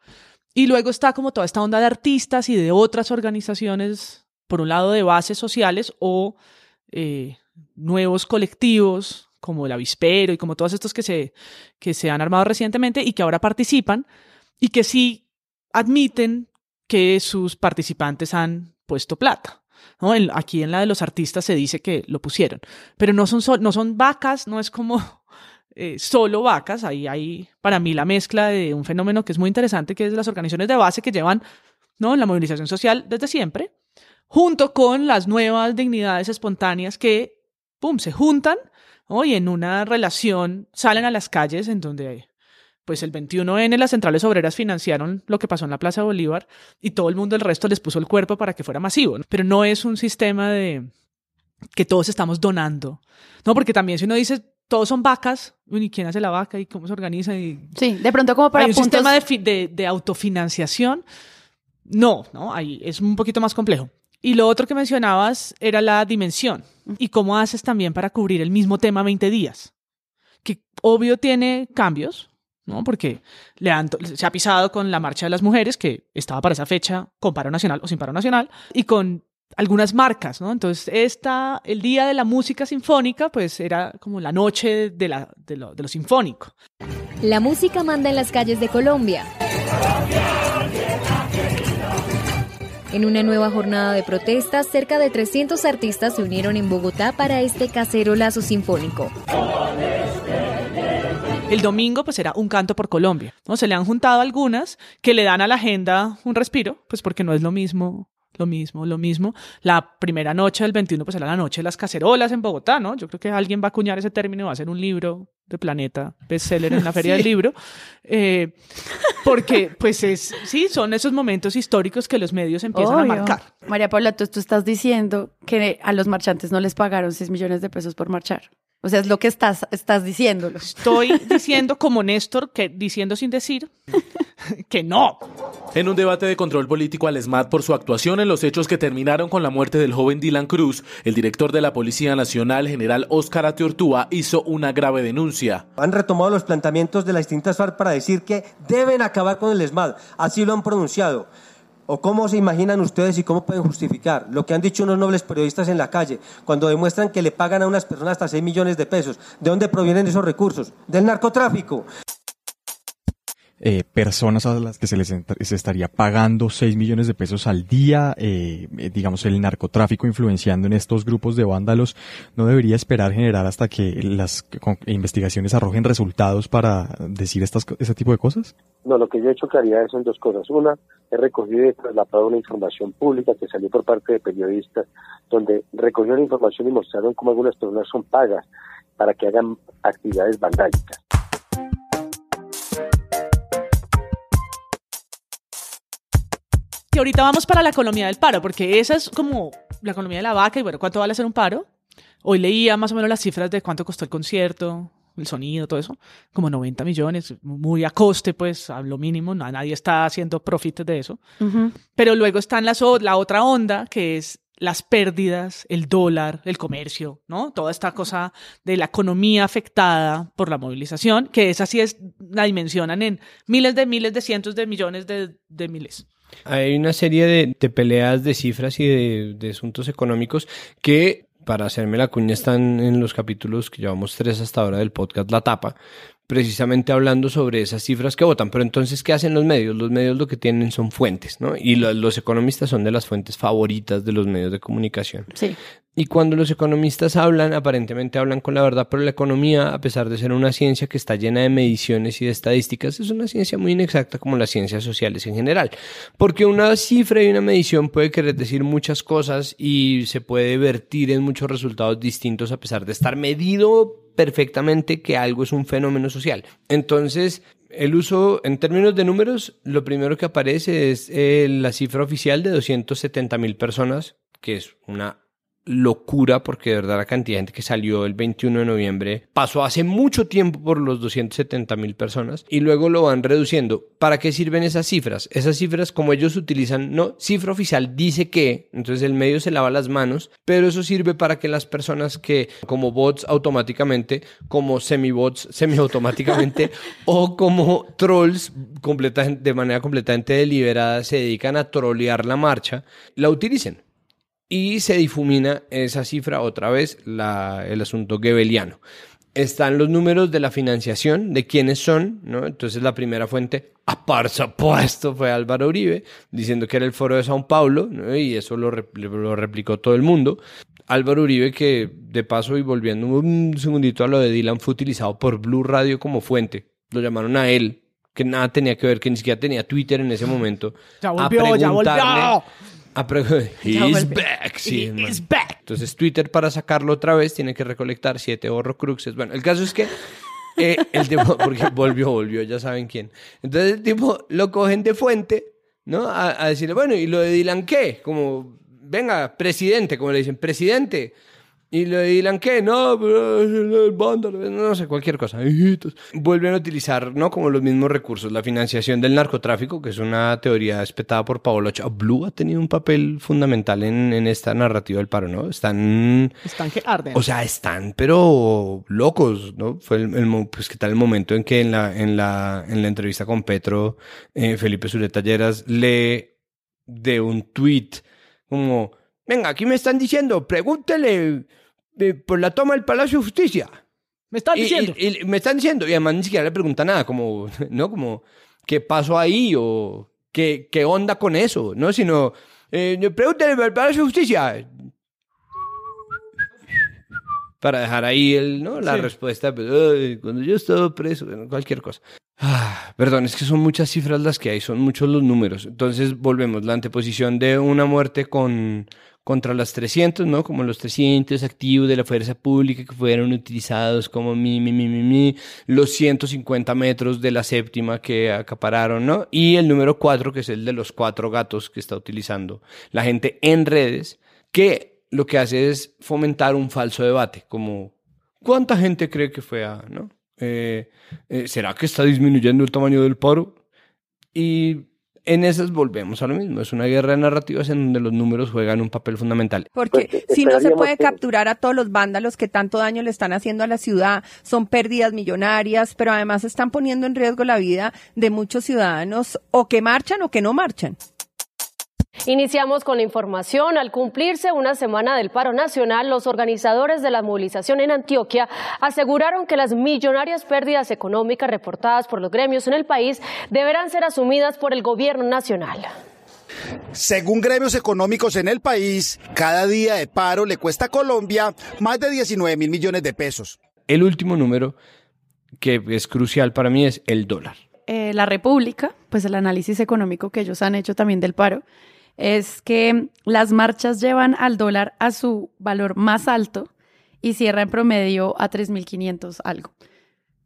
Y luego está como toda esta onda de artistas y de otras organizaciones, por un lado de bases sociales o eh, nuevos colectivos como el Avispero y como todos estos que se, que se han armado recientemente y que ahora participan y que sí admiten que sus participantes han puesto plata. ¿No? aquí en la de los artistas se dice que lo pusieron, pero no son, no son vacas, no es como *laughs* eh, solo vacas, ahí hay para mí la mezcla de un fenómeno que es muy interesante, que es las organizaciones de base que llevan ¿no? la movilización social desde siempre, junto con las nuevas dignidades espontáneas que, se juntan y en una relación salen a las calles en donde pues el 21N las centrales obreras financiaron lo que pasó en la Plaza Bolívar y todo el mundo el resto les puso el cuerpo para que fuera masivo. Pero no es un sistema de que todos estamos donando. No, porque también si uno dice todos son vacas, ¿y quién hace la vaca y cómo se organiza? Y... Sí, de pronto como para Hay un sistema de, de, autofinanciación. No, no, ahí es un poquito más complejo. Y lo otro que mencionabas era la dimensión y cómo haces también para cubrir el mismo tema 20 días, que obvio tiene cambios, ¿no? Porque se ha pisado con la marcha de las mujeres, que estaba para esa fecha con paro nacional o sin paro nacional, y con algunas marcas, ¿no? Entonces, esta, el día de la música sinfónica, pues era como la noche de, la, de, lo, de lo sinfónico. La música manda en las calles de Colombia. En una nueva jornada de protestas, cerca de 300 artistas se unieron en Bogotá para este cacerolazo sinfónico. El domingo pues era un canto por Colombia, ¿no? Se le han juntado algunas que le dan a la agenda un respiro, pues porque no es lo mismo lo mismo, lo mismo. La primera noche del 21, pues era la noche de las cacerolas en Bogotá, ¿no? Yo creo que alguien va a acuñar ese término y va a hacer un libro de Planeta bestseller en la Feria *laughs* del Libro. Eh, porque, pues es, sí, son esos momentos históricos que los medios empiezan a marcar. María Paula, tú, tú estás diciendo que a los marchantes no les pagaron 6 millones de pesos por marchar. O sea, es lo que estás, estás diciéndolo. Estoy *laughs* diciendo como Néstor, que diciendo sin decir, que no. En un debate de control político al ESMAD por su actuación en los hechos que terminaron con la muerte del joven Dylan Cruz, el director de la Policía Nacional, general Óscar Atiortúa, hizo una grave denuncia. Han retomado los planteamientos de las distintas FARC para decir que deben acabar con el ESMAD. Así lo han pronunciado. ¿O cómo se imaginan ustedes y cómo pueden justificar lo que han dicho unos nobles periodistas en la calle cuando demuestran que le pagan a unas personas hasta 6 millones de pesos? ¿De dónde provienen esos recursos? Del narcotráfico. Eh, personas a las que se les se estaría pagando 6 millones de pesos al día, eh, eh, digamos el narcotráfico influenciando en estos grupos de vándalos, ¿no debería esperar generar hasta que las investigaciones arrojen resultados para decir estas, ese tipo de cosas? No, lo que yo he hecho claridad son dos cosas. Una, he recogido y trasladado una información pública que salió por parte de periodistas, donde recogió la información y mostraron cómo algunas personas son pagas para que hagan actividades vandálicas. Que ahorita vamos para la economía del paro, porque esa es como la economía de la vaca y bueno, ¿cuánto vale hacer un paro? Hoy leía más o menos las cifras de cuánto costó el concierto, el sonido, todo eso, como 90 millones, muy a coste, pues a lo mínimo, nadie está haciendo profit de eso. Pero luego están las, la otra onda, que es las pérdidas, el dólar, el comercio, ¿no? Toda esta cosa de la economía afectada por la movilización, que esa sí es, la dimensionan en miles de miles de cientos de millones de, de miles. Hay una serie de, peleas de cifras y de, asuntos económicos que, para hacerme la cuña, están en los capítulos que llevamos tres hasta ahora del podcast La Tapa, precisamente hablando sobre esas cifras que votan. Pero entonces, ¿qué hacen los medios? Los medios lo que tienen son fuentes, ¿no? Y los economistas son de las fuentes favoritas de los medios de comunicación. Sí. Y cuando los economistas hablan, aparentemente hablan con la verdad, pero la economía, a pesar de ser una ciencia que está llena de mediciones y de estadísticas, es una ciencia muy inexacta como las ciencias sociales en general. Porque una cifra y una medición puede querer decir muchas cosas y se puede vertir en muchos resultados distintos a pesar de estar medido perfectamente que algo es un fenómeno social. Entonces, el uso, en términos de números, lo primero que aparece es eh, la cifra oficial de 270 mil personas, que es una locura porque de verdad la cantidad de gente que salió el 21 de noviembre pasó hace mucho tiempo por los 270 mil personas y luego lo van reduciendo. ¿Para qué sirven esas cifras? Esas cifras como ellos utilizan, no, cifra oficial dice que, entonces el medio se lava las manos, pero eso sirve para que las personas que como bots automáticamente, como semi-bots semiautomáticamente *laughs* o como trolls de manera completamente deliberada se dedican a trolear la marcha, la utilicen y se difumina esa cifra otra vez, la, el asunto gebeliano. Están los números de la financiación, de quiénes son, ¿no? Entonces la primera fuente, a par supuesto, fue Álvaro Uribe, diciendo que era el foro de Sao Paulo, y eso lo, lo replicó todo el mundo. Álvaro Uribe, que de paso y volviendo un segundito a lo de Dylan, fue utilizado por Blue Radio como fuente. Lo llamaron a él, que nada tenía que ver, que ni siquiera tenía Twitter en ese momento. Ya volvió, ya volvió. Ah, pero *laughs* *laughs* he's back. Sí, back. Entonces Twitter para sacarlo otra vez tiene que recolectar siete horrocruxes. Bueno, el caso es que eh, *laughs* el tipo, porque volvió, volvió, ya saben quién. Entonces el tipo lo cogen de fuente, ¿no? A, a decirle, bueno, ¿y lo de Dylan qué? Como, venga, presidente, como le dicen, presidente. Y le dirán que no, el no sé, cualquier cosa. Vuelven a utilizar, ¿no? Como los mismos recursos, la financiación del narcotráfico, que es una teoría espetada por Paolo Blue ha tenido un papel fundamental en, en, esta narrativa del paro, ¿no? Están... Están que arden. O sea, están, pero locos, ¿no? Fue el, pues que tal el momento en que en la, en la, en la entrevista con Petro, eh, Felipe Zuleta Lleras lee de un tweet como, venga, aquí me están diciendo, pregúntele por la toma del Palacio de Justicia. Me están diciendo. Y, me están diciendo, y además ni siquiera le pregunta nada, como, *laughs* ¿no? Como, ¿qué pasó ahí? O, ¿qué, qué onda con eso? ¿No? Sino, eh, pregúntale al Palacio de Justicia. Para dejar ahí el, ¿no? la respuesta, pues, cuando yo estaba preso, cualquier cosa. Ah, perdón, es que son muchas cifras las que hay, son muchos los números. Entonces volvemos, la anteposición de una muerte con contra los 300, ¿no? Como los 300 activos de la fuerza pública que fueron utilizados como mi, mi, mi, mi, mi, los 150 metros de la séptima que acapararon, ¿no? Y el número 4, que es el de los cuatro gatos que está utilizando la gente en redes, que lo que hace es fomentar un falso debate, como ¿cuánta gente cree que fue a, ¿no? Eh, eh, ¿Será que está disminuyendo el tamaño del paro? Y en esas volvemos a lo mismo. Es una guerra de narrativas en donde los números juegan un papel fundamental. Porque pues, si no se puede capturar a todos los vándalos que tanto daño le están haciendo a la ciudad, son pérdidas millonarias, pero además están poniendo en riesgo la vida de muchos ciudadanos o que marchan o que no marchan. Iniciamos con la información. Al cumplirse una semana del paro nacional, los organizadores de la movilización en Antioquia aseguraron que las millonarias pérdidas económicas reportadas por los gremios en el país deberán ser asumidas por el gobierno nacional. Según gremios económicos en el país, cada día de paro le cuesta a Colombia más de 19 mil millones de pesos. El último número que es crucial para mí es el dólar. Eh, la República, pues el análisis económico que ellos han hecho también del paro, es que las marchas llevan al dólar a su valor más alto y cierra en promedio a 3.500 algo.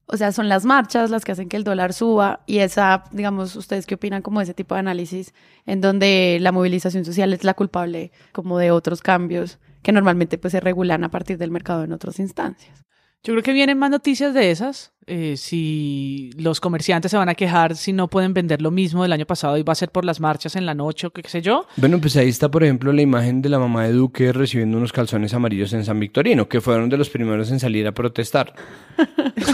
O sea, son las marchas las que hacen que el dólar suba y esa, digamos, ustedes qué opinan como de ese tipo de análisis en donde la movilización social es la culpable como de otros cambios que normalmente pues se regulan a partir del mercado en otras instancias. Yo creo que vienen más noticias de esas. Eh, si los comerciantes se van a quejar si no pueden vender lo mismo del año pasado y va a ser por las marchas en la noche o qué sé yo. Bueno, pues ahí está, por ejemplo, la imagen de la mamá de Duque recibiendo unos calzones amarillos en San Victorino, que fueron de los primeros en salir a protestar.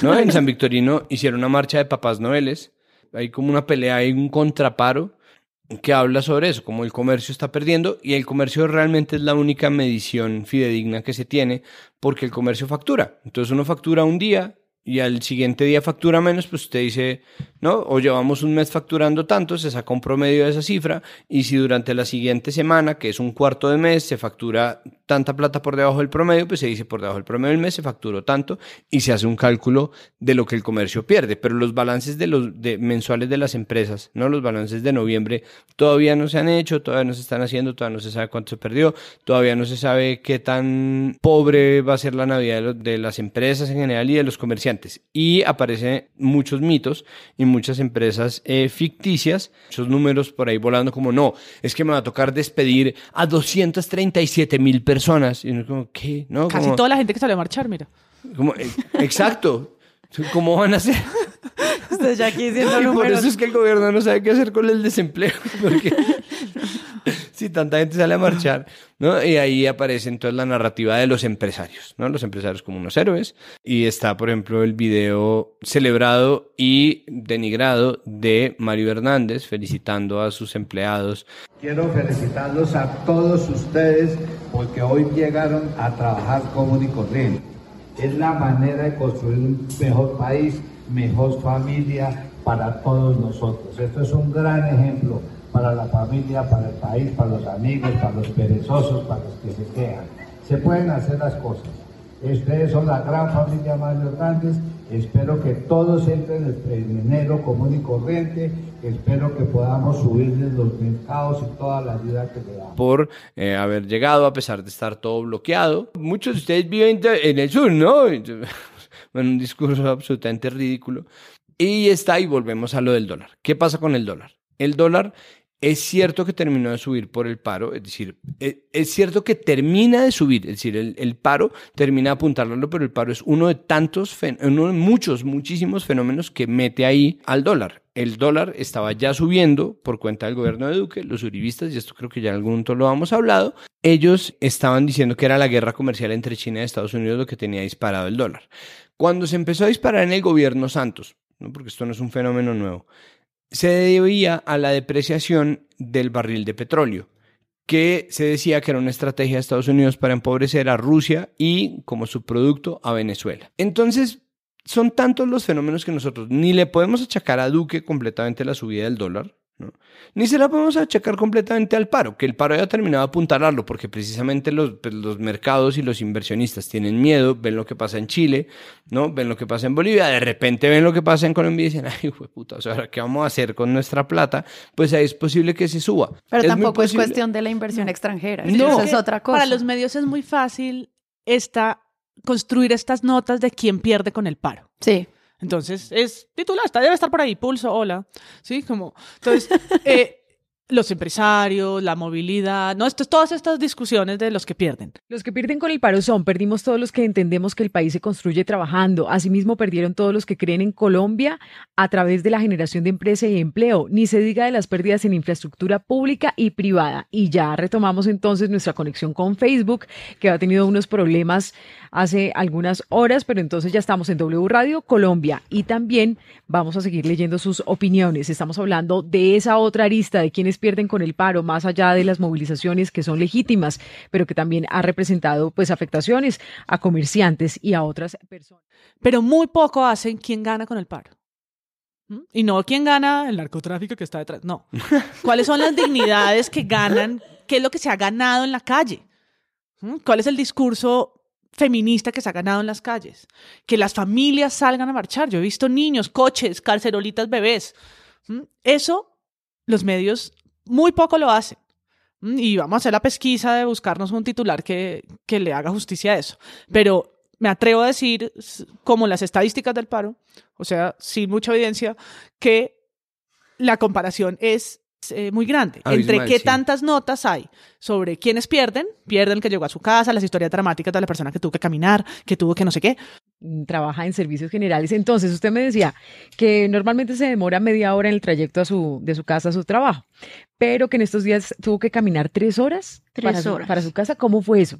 ¿No? En San Victorino hicieron una marcha de papás noveles. Hay como una pelea, hay un contraparo que habla sobre eso, como el comercio está perdiendo y el comercio realmente es la única medición fidedigna que se tiene porque el comercio factura. Entonces uno factura un día y al siguiente día factura menos, pues usted dice, ¿no? O llevamos un mes facturando tanto, se saca un promedio de esa cifra, y si durante la siguiente semana, que es un cuarto de mes, se factura tanta plata por debajo del promedio, pues se dice por debajo del promedio del mes se facturó tanto, y se hace un cálculo de lo que el comercio pierde. Pero los balances de los mensuales de las empresas, ¿no? Los balances de noviembre todavía no se han hecho, todavía no se están haciendo, todavía no se sabe cuánto se perdió, todavía no se sabe qué tan pobre va a ser la Navidad de, de las empresas en general y de los comerciantes y aparecen muchos mitos y muchas empresas eh, ficticias, muchos números por ahí volando como no, es que me va a tocar despedir a 237 mil personas. Y uno como, ¿qué? ¿No? Casi toda la gente que sale a marchar, mira. Como, eh, exacto. ¿Cómo van a hacer? Usted ya aquí diciendo *laughs* y por eso es que el gobierno no sabe qué hacer con el desempleo. Porque *laughs* si tanta gente sale a marchar, ¿no? Y ahí aparece entonces la narrativa de los empresarios, ¿no? Los empresarios como unos héroes. Y está, por ejemplo, el video celebrado y denigrado de Mario Hernández felicitando a sus empleados. Quiero felicitarlos a todos ustedes porque hoy llegaron a trabajar común y corriente. Es la manera de construir un mejor país, mejor familia para todos nosotros. Esto es un gran ejemplo para la familia, para el país, para los amigos, para los perezosos, para los que se quejan. Se pueden hacer las cosas. Ustedes son la gran familia Mario Hernández. Espero que todos entren en enero común y corriente. Espero que podamos subirles los mercados y toda la ayuda que le damos. Por eh, haber llegado a pesar de estar todo bloqueado. Muchos de ustedes viven en el sur, ¿no? *laughs* Bueno, un discurso absolutamente ridículo. Y está, y volvemos a lo del dólar. ¿Qué pasa con el dólar? El dólar es cierto que terminó de subir por el paro, es decir, e, es, cierto que termina de subir, es decir, el, paro termina de apuntarlo, pero el paro es uno de tantos, uno de muchos, muchísimos fenómenos que mete ahí al dólar. El dólar estaba ya subiendo por cuenta del gobierno de Duque, los uribistas, y esto creo que ya en algún momento lo hemos hablado, ellos estaban diciendo que era la guerra comercial entre China y Estados Unidos lo que tenía disparado el dólar. Cuando se empezó a disparar en el gobierno Santos, ¿no? porque esto no es un fenómeno nuevo, se debía a la depreciación del barril de petróleo, que se decía que era una estrategia de Estados Unidos para empobrecer a Rusia y como subproducto a Venezuela. Entonces, son tantos los fenómenos que nosotros ni le podemos achacar a Duque completamente la subida del dólar, ¿no? Ni se la podemos achacar completamente al paro, que el paro haya terminado de apuntalarlo, porque precisamente los, pues, los, mercados y los inversionistas tienen miedo, ven lo que pasa en Chile, ¿no? Ven lo que pasa en Bolivia, de repente ven lo que pasa en Colombia y dicen, *laughs* ay, puta, o sea, ¿ahora qué vamos a hacer con nuestra plata? Pues ahí es posible que se suba. Pero es tampoco es cuestión de la inversión no. extranjera, no. eso es otra cosa. Para los medios es muy fácil esta, construir estas notas de quién pierde con el paro. Sí. Entonces, es titular, está, debe estar por ahí, pulso, hola. Sí, como. Entonces, *laughs* eh, los empresarios, la movilidad, no, esto es todas estas discusiones de los que pierden. Los que pierden con el paro son, perdimos todos los que entendemos que el país se construye trabajando, asimismo perdieron todos los que creen en Colombia a través de la generación de empresa y empleo, ni se diga de las pérdidas en infraestructura pública y privada. Y ya retomamos entonces nuestra conexión con Facebook, que ha tenido unos problemas hace algunas horas, pero entonces ya estamos en W Radio Colombia y también vamos a seguir leyendo sus opiniones. Estamos hablando de esa otra arista de quienes pierden con el paro, más allá de las movilizaciones que son legítimas, pero que también ha representado pues afectaciones a comerciantes y a otras personas. Pero muy poco hacen quién gana con el paro. ¿Mm? Y no quién gana el narcotráfico que está detrás, no. *laughs* ¿Cuáles son las dignidades que ganan? ¿Qué es lo que se ha ganado en la calle? ¿Mm? ¿Cuál es el discurso feminista que se ha ganado en las calles? Que las familias salgan a marchar. Yo he visto niños, coches, carcerolitas, bebés. ¿Mm? Eso los medios muy poco lo hacen. ¿Mm? Y vamos a hacer la pesquisa de buscarnos un titular que, que le haga justicia a eso. Pero me atrevo a decir, como las estadísticas del paro, o sea, sin mucha evidencia, que la comparación es eh, muy grande. Abismal, Entre qué sí. tantas notas hay sobre quiénes pierden, pierden el que llegó a su casa, las historias dramáticas de la persona que tuvo que caminar, que tuvo que no sé qué. Trabaja en servicios generales. Entonces, usted me decía que normalmente se demora media hora en el trayecto a su, de su casa a su trabajo, pero que en estos días tuvo que caminar tres horas, Tres para, su- horas. para su casa. ¿Cómo fue eso?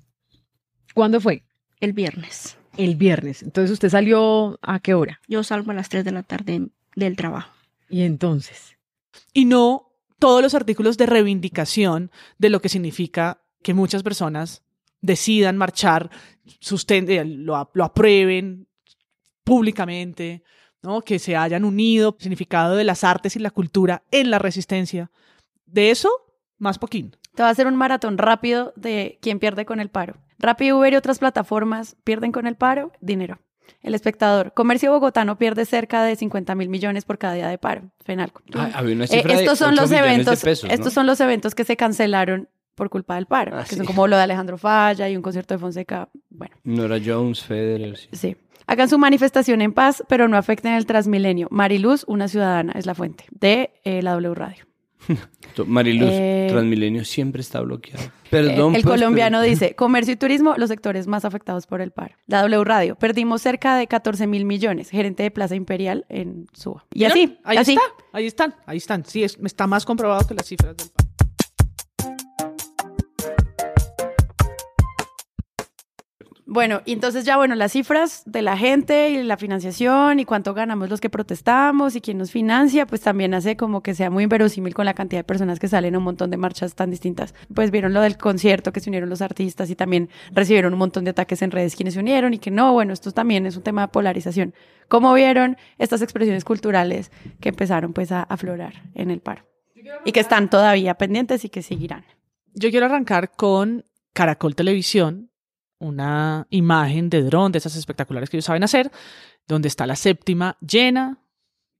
¿Cuándo fue? El viernes. El viernes. Entonces, ¿usted salió a qué hora? Yo salgo a las 3 de la tarde del trabajo. Y entonces. Y no todos los artículos de reivindicación de lo que significa que muchas personas decidan marchar, susten- eh, lo aprueben públicamente, ¿no? que se hayan unido, significado de las artes y la cultura en la resistencia. De eso, más poquín. Te va a hacer un maratón rápido de quién pierde con el paro. Rappi, Uber y otras plataformas pierden con el paro dinero. El espectador. Comercio bogotano pierde cerca de 50 mil millones por cada día de paro. Fenalco. Ah, había una Eh, estos son 8 los eventos. pesos, ¿no? Estos son los eventos que se cancelaron por culpa del paro, Ah, que sí. son como lo de Alejandro Falla y un concierto de Fonseca. Bueno, Nora Jones, Federer. sí. sí. Hagan su manifestación en paz, pero no afecten el Transmilenio. Mariluz, una ciudadana, es la fuente de eh, la W Radio. *laughs* Mariluz, Eh, Transmilenio siempre está bloqueado. Eh, Perdón. el pues, colombiano pero- dice, comercio y turismo, los sectores más afectados por el paro. La W Radio, perdimos cerca de 14 mil millones, gerente de Plaza Imperial en Suba. Y así, ahí así. está, ahí están, ahí están. Sí, es- está más comprobado que las cifras del paro. Bueno, entonces ya, bueno, las cifras de la gente y la financiación y cuánto ganamos los que protestamos y quién nos financia, pues también hace como que sea muy inverosímil con la cantidad de personas que salen a un montón de marchas tan distintas. Pues vieron lo del concierto que se unieron los artistas y también recibieron un montón de ataques en redes quienes se unieron y que no, bueno, esto también es un tema de polarización. ¿Cómo vieron estas expresiones culturales que empezaron pues a aflorar en el paro? Y que están todavía pendientes y que seguirán. Yo quiero arrancar con Caracol Televisión, una imagen de dron de esas espectaculares que ellos saben hacer, donde está la séptima llena,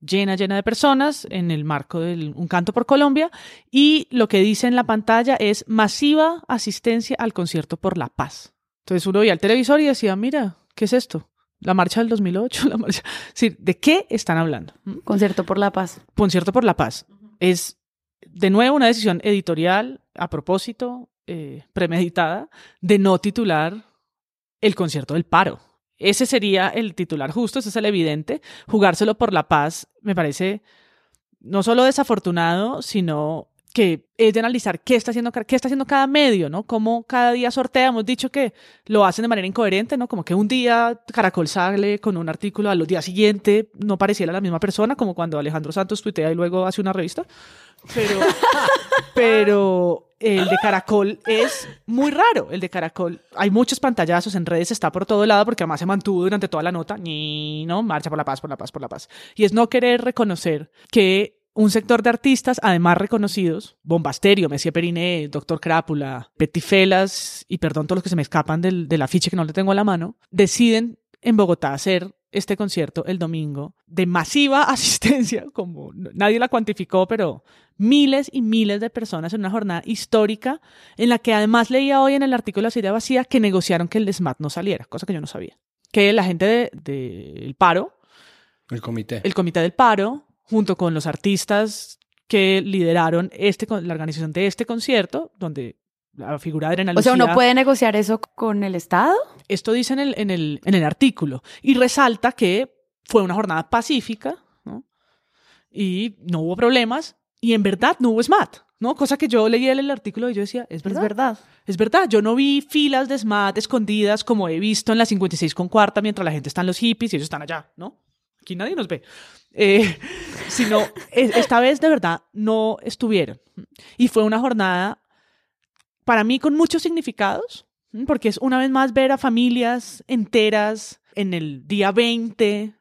llena, llena de personas en el marco de Un Canto por Colombia. Y lo que dice en la pantalla es masiva asistencia al concierto por la paz. Entonces uno veía el televisor y decía, mira, ¿qué es esto? La marcha del 2008, *laughs* la marcha... Sí, ¿de qué están hablando? ¿Mm? Concierto por la paz. Concierto por la paz. Es, de nuevo, una decisión editorial a propósito, eh, premeditada, de no titular el concierto del paro. Ese sería el titular justo, ese es el evidente. Jugárselo por la paz me parece no solo desafortunado, sino que es de analizar qué está haciendo, qué está haciendo cada medio, ¿no? Cómo cada día sortea, hemos dicho que lo hacen de manera incoherente, ¿no? Como que un día Caracol sale con un artículo, al día siguiente no pareciera la misma persona, como cuando Alejandro Santos tuitea y luego hace una revista. Pero, *laughs* pero el de Caracol es muy raro. El de Caracol, hay muchos pantallazos en redes, está por todo lado, porque además se mantuvo durante toda la nota, ni, ¿no? Marcha por la paz, por la paz, por la paz. Y es no querer reconocer que un sector de artistas, además reconocidos, Bombasterio, Messia Periné, Doctor Crápula, Petifelas, y perdón todos los que se me escapan del, del afiche que no le tengo a la mano, deciden en Bogotá hacer este concierto el domingo de masiva *laughs* asistencia, como nadie la cuantificó, pero miles y miles de personas en una jornada histórica en la que además leía hoy en el artículo de la Ciudad Vacía que negociaron que el SMAT no saliera, cosa que yo no sabía. Que la gente del de, del paro, El comité. el comité del paro, junto con los artistas que lideraron este, la organización de este concierto, donde la figura de Adriana O sea, uno Lucía- puede negociar eso con el Estado. esto dice en el, en el, en el artículo y resalta que fue una jornada pacífica ¿no? y no hubo problemas y en verdad no hubo SMAT, ¿no? Cosa que yo leí en el artículo y yo decía, es verdad. Es verdad. Es verdad, yo no vi filas de SMAT escondidas como he visto en la 56 con cuarta mientras la gente está en los hippies y ellos están allá, ¿no? Aquí nadie nos ve. eh, *laughs* sino es- esta vez de verdad no estuvieron. Y fue una jornada para mí con muchos significados, porque es una vez más ver a familias enteras en el día 20,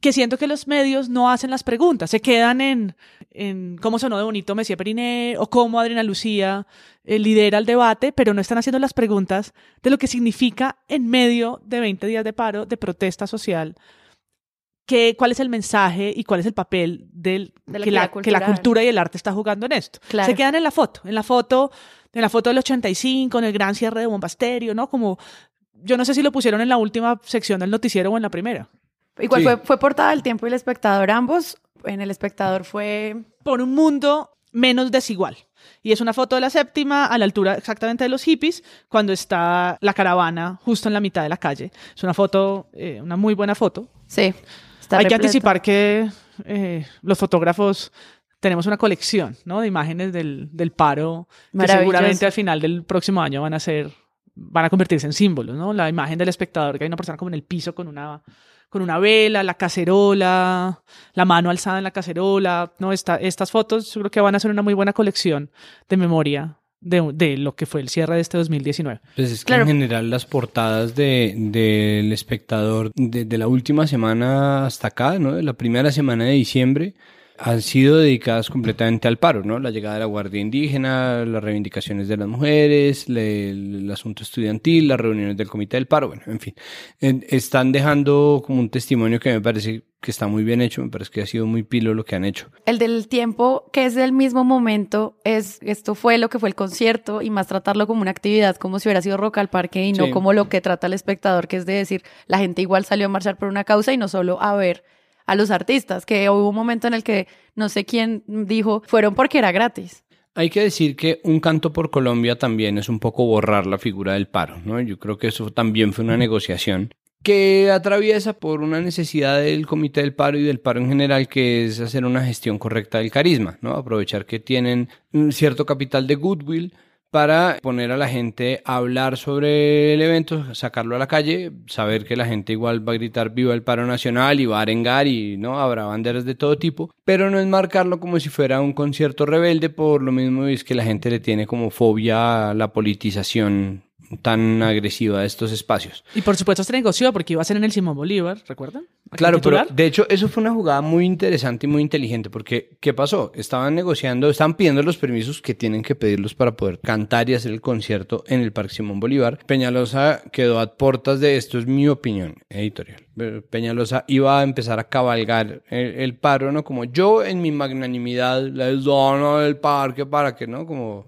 que siento que los medios no hacen las preguntas, se quedan en, en cómo sonó de bonito Messier Periné o cómo Adriana Lucía eh, lidera el debate, pero no están haciendo las preguntas de lo que significa en medio de 20 días de paro, de protesta social, que, cuál es el mensaje y cuál es el papel del, De la que, la, que la cultura y el arte está jugando en esto. Claro. Se quedan en la foto, en la foto, en la foto del 85, en el gran cierre de Bombasterio, ¿no? Como, yo no sé si lo pusieron en la última sección del noticiero o en la primera. Igual Sí. fue, fue portada del tiempo y el espectador ambos. En el espectador fue por un mundo menos desigual. Y es una foto de la séptima a la altura exactamente de los hippies, cuando está la caravana justo en la mitad de la calle. Es una foto, eh, una muy buena foto. Sí. está Hay que anticipar que eh, los fotógrafos tenemos una colección ¿no? de imágenes del, del paro que seguramente al final del próximo año van a ser van a convertirse en símbolos, ¿no? La imagen del espectador, que hay una persona como en el piso con una, con una vela, la cacerola, la mano alzada en la cacerola, ¿no? Esta, estas fotos yo creo que van a ser una muy buena colección de memoria de, de lo que fue el cierre de este 2019. Pues es que en general las portadas de, del espectador de, de la última semana hasta acá, ¿no? De la primera semana de diciembre, han sido dedicadas completamente al paro, ¿no? La llegada de la Guardia Indígena, las reivindicaciones de las mujeres, le- el, asunto estudiantil, las reuniones del Comité del Paro, bueno, en fin. En- están dejando como un testimonio que me parece que está muy bien hecho, me parece que ha sido muy pilo lo que han hecho. El del tiempo, que es del mismo momento, es esto fue lo que fue el concierto y más tratarlo como una actividad, como si hubiera sido Rock al Parque y no Sí. como lo que trata el espectador, que es de decir, la gente igual salió a marchar por una causa y no solo a ver a los artistas, que hubo un momento en el que no sé quién dijo, fueron porque era gratis. Hay que decir que un canto por Colombia también es un poco borrar la figura del paro, ¿no? Yo creo que eso también fue una negociación que atraviesa por una necesidad del Comité del Paro y del paro en general, que es hacer una gestión correcta del carisma, ¿no? Aprovechar que tienen cierto capital de goodwill para poner a la gente a hablar sobre el evento, sacarlo a la calle, saber que la gente igual va a gritar viva el paro nacional y va a arengar y no habrá banderas de todo tipo, pero no es marcarlo como si fuera un concierto rebelde, por lo mismo es que la gente le tiene como fobia a la politización tan agresiva de estos espacios. Y por supuesto se negoció porque iba a ser en el Simón Bolívar, ¿recuerdan? Claro, pero de hecho eso fue una jugada muy interesante y muy inteligente porque ¿qué pasó? Estaban negociando, estaban pidiendo los permisos que tienen que pedirlos para poder cantar y hacer el concierto en el Parque Simón Bolívar. Peñalosa quedó a puertas de esto, es mi opinión editorial. Pero Peñalosa iba a empezar a cabalgar el, el paro, ¿no? Como yo en mi magnanimidad les dono el parque para que, ¿no? Como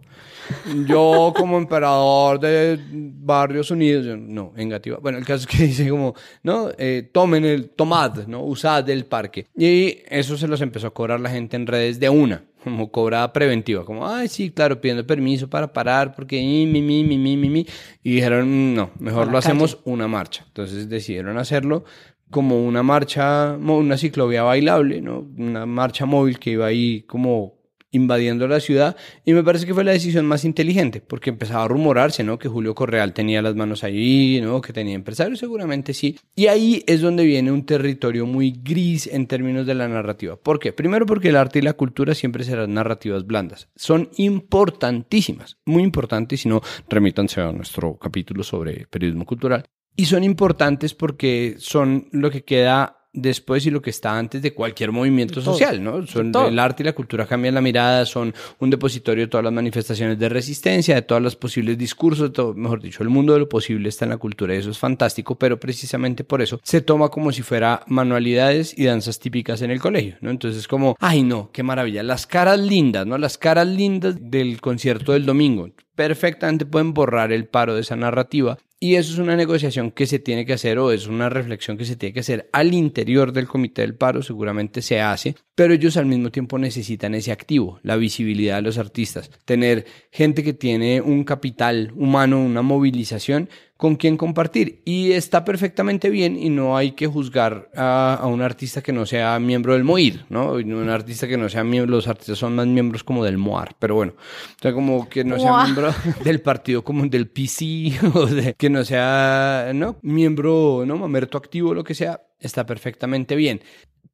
yo como emperador de Barrios Unidos, yo, no, en Gativa. Bueno, el caso es que *laughs* dice como, no, Eh, tomen el, tomad, ¿no? Usad el parque. Y eso se los empezó a cobrar la gente en redes de una, *laughs* como cobrada preventiva, como, ay, sí, claro, pidiendo permiso para parar, porque mi, mi, mi, mi, mi, mi. Y dijeron, no, mejor lo hacemos calle. una marcha. Entonces decidieron hacerlo como una marcha, una ciclovía bailable, ¿no? Una marcha móvil que iba ahí como invadiendo la ciudad y me parece que fue la decisión más inteligente porque empezaba a rumorarse, ¿no? Que Julio Correal tenía las manos ahí, ¿no? Que tenía empresarios, seguramente sí. Y ahí es donde viene un territorio muy gris en términos de la narrativa. ¿Por qué? Primero porque el arte y la cultura siempre serán narrativas blandas. Son importantísimas, muy importantes, si no, remítanse a nuestro capítulo sobre periodismo cultural. Y son importantes porque son lo que queda después y lo que está antes de cualquier movimiento todo. social, ¿no? Son todo. el arte y la cultura cambian la mirada, son un depositorio de todas las manifestaciones de resistencia, de todos los posibles discursos, todo, mejor dicho, el mundo de lo posible está en la cultura y eso es fantástico, pero precisamente por eso se toma como si fuera manualidades y danzas típicas en el colegio, ¿no? Entonces es como, ay no, qué maravilla, las caras lindas, ¿no? Las caras lindas del concierto del domingo perfectamente pueden borrar el paro de esa narrativa. Y eso es una negociación que se tiene que hacer o es una reflexión que se tiene que hacer al interior del comité del paro, seguramente se hace, pero ellos al mismo tiempo necesitan ese activo, la visibilidad de los artistas, tener gente que tiene un capital humano, una movilización con quien compartir y está perfectamente bien y no hay que juzgar a, a un artista que no sea miembro del MOIR, ¿no? Un artista que no sea miembro, los artistas son más miembros como del MOAR, pero bueno, o sea, como que no sea miembro *laughs* del partido como del PC *laughs* o de, que no sea, ¿no? Miembro, ¿no? Mamerto activo, lo que sea, está perfectamente bien.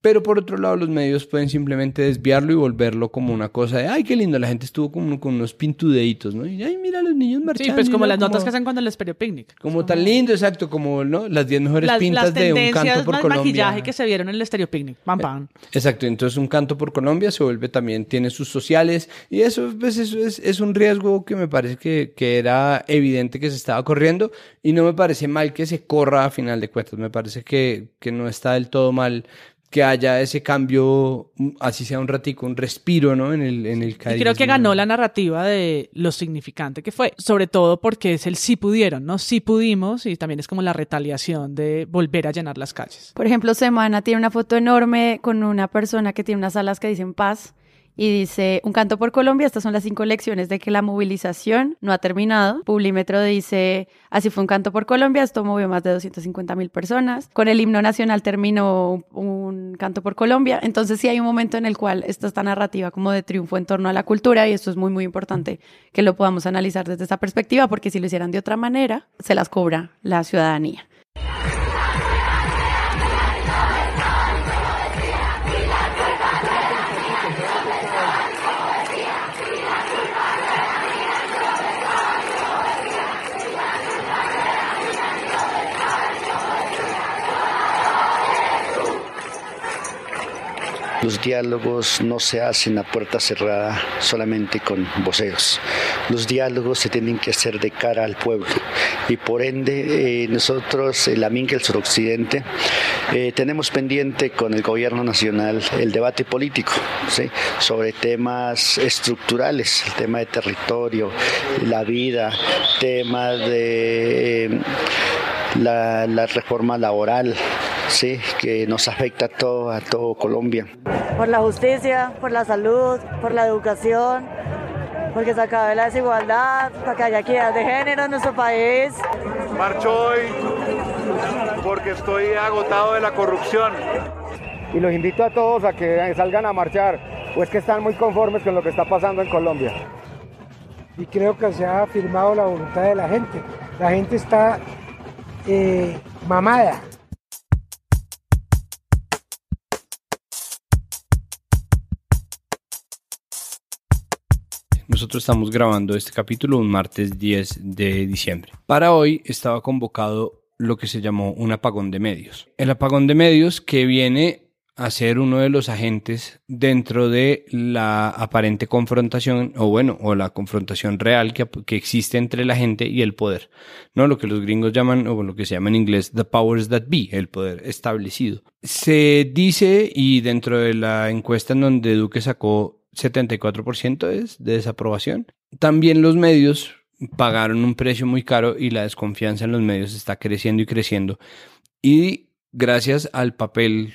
Pero por otro lado, los medios pueden simplemente desviarlo y volverlo como una cosa de, ay, qué lindo, la gente estuvo como con unos pintudeitos, ¿no? Y, ay, mira los niños marchando. Sí, pues como las notas que hacen cuando les Stereo Picnic. Como tan lindo, exacto, como ¿no? las 10 mejores Las, pintas las de un tendencias canto por más Colombia. maquillaje que se vieron en el Stereo Picnic. Pam, pam. Exacto, entonces un canto por Colombia se vuelve también, tiene sus sociales y eso, pues, eso es, es un riesgo que me parece que, que era evidente que se estaba corriendo y no me parece mal que se corra a final de cuentas, me parece que, que no está del todo mal que haya ese cambio, mm, así sea un ratico, un respiro, ¿no? En el, en el Y creo carisma. que ganó la narrativa de lo significante que fue, sobre todo porque es el sí pudieron, ¿no? Sí pudimos y también es como la retaliación de volver a llenar las calles. Por ejemplo, Semana tiene una foto enorme con una persona que tiene unas alas que dicen paz y dice, un canto por Colombia, estas son las cinco lecciones de que la movilización no ha terminado. Publímetro dice, así fue un canto por Colombia, esto movió más de 250 mil personas. Con el himno nacional terminó un, canto por Colombia. Entonces sí hay un momento en el cual esta narrativa como de triunfo en torno a la cultura y esto es muy, muy importante que lo podamos analizar desde esa perspectiva porque si lo hicieran de otra manera, se las cobra la ciudadanía. Los diálogos no se hacen a puerta cerrada solamente con voceros. Los diálogos se tienen que hacer de cara al pueblo. Y por ende, eh, nosotros, el AMINC, el suroccidente, eh, tenemos pendiente con el gobierno nacional el debate político sobre temas estructurales, el tema de territorio, la vida, temas de eh, la, la reforma laboral, sí, que nos afecta a todo, a todo Colombia. por la justicia, por la salud, por la educación, porque se acabe la desigualdad, para que haya equidad de género en nuestro país. Marcho hoy porque estoy agotado de la corrupción. y los invito a todos a que salgan a marchar, pues que están muy conformes con lo que está pasando en Colombia. y creo que se ha afirmado la voluntad de la gente. La gente está eh, mamada. Nosotros estamos grabando este capítulo un martes 10 de diciembre. Para hoy estaba convocado lo que se llamó un apagón de medios. El apagón de medios que viene a ser uno de los agentes dentro de la aparente confrontación, o bueno, o la confrontación real que, que existe entre la gente y el poder. ¿No? Lo que los gringos llaman, o lo que se llama en inglés, the powers that be, el poder establecido. Se dice, y dentro de la encuesta en donde Duque sacó 74% es de desaprobación. También los medios pagaron un precio muy caro y la desconfianza en los medios está creciendo y creciendo. Y gracias al papel,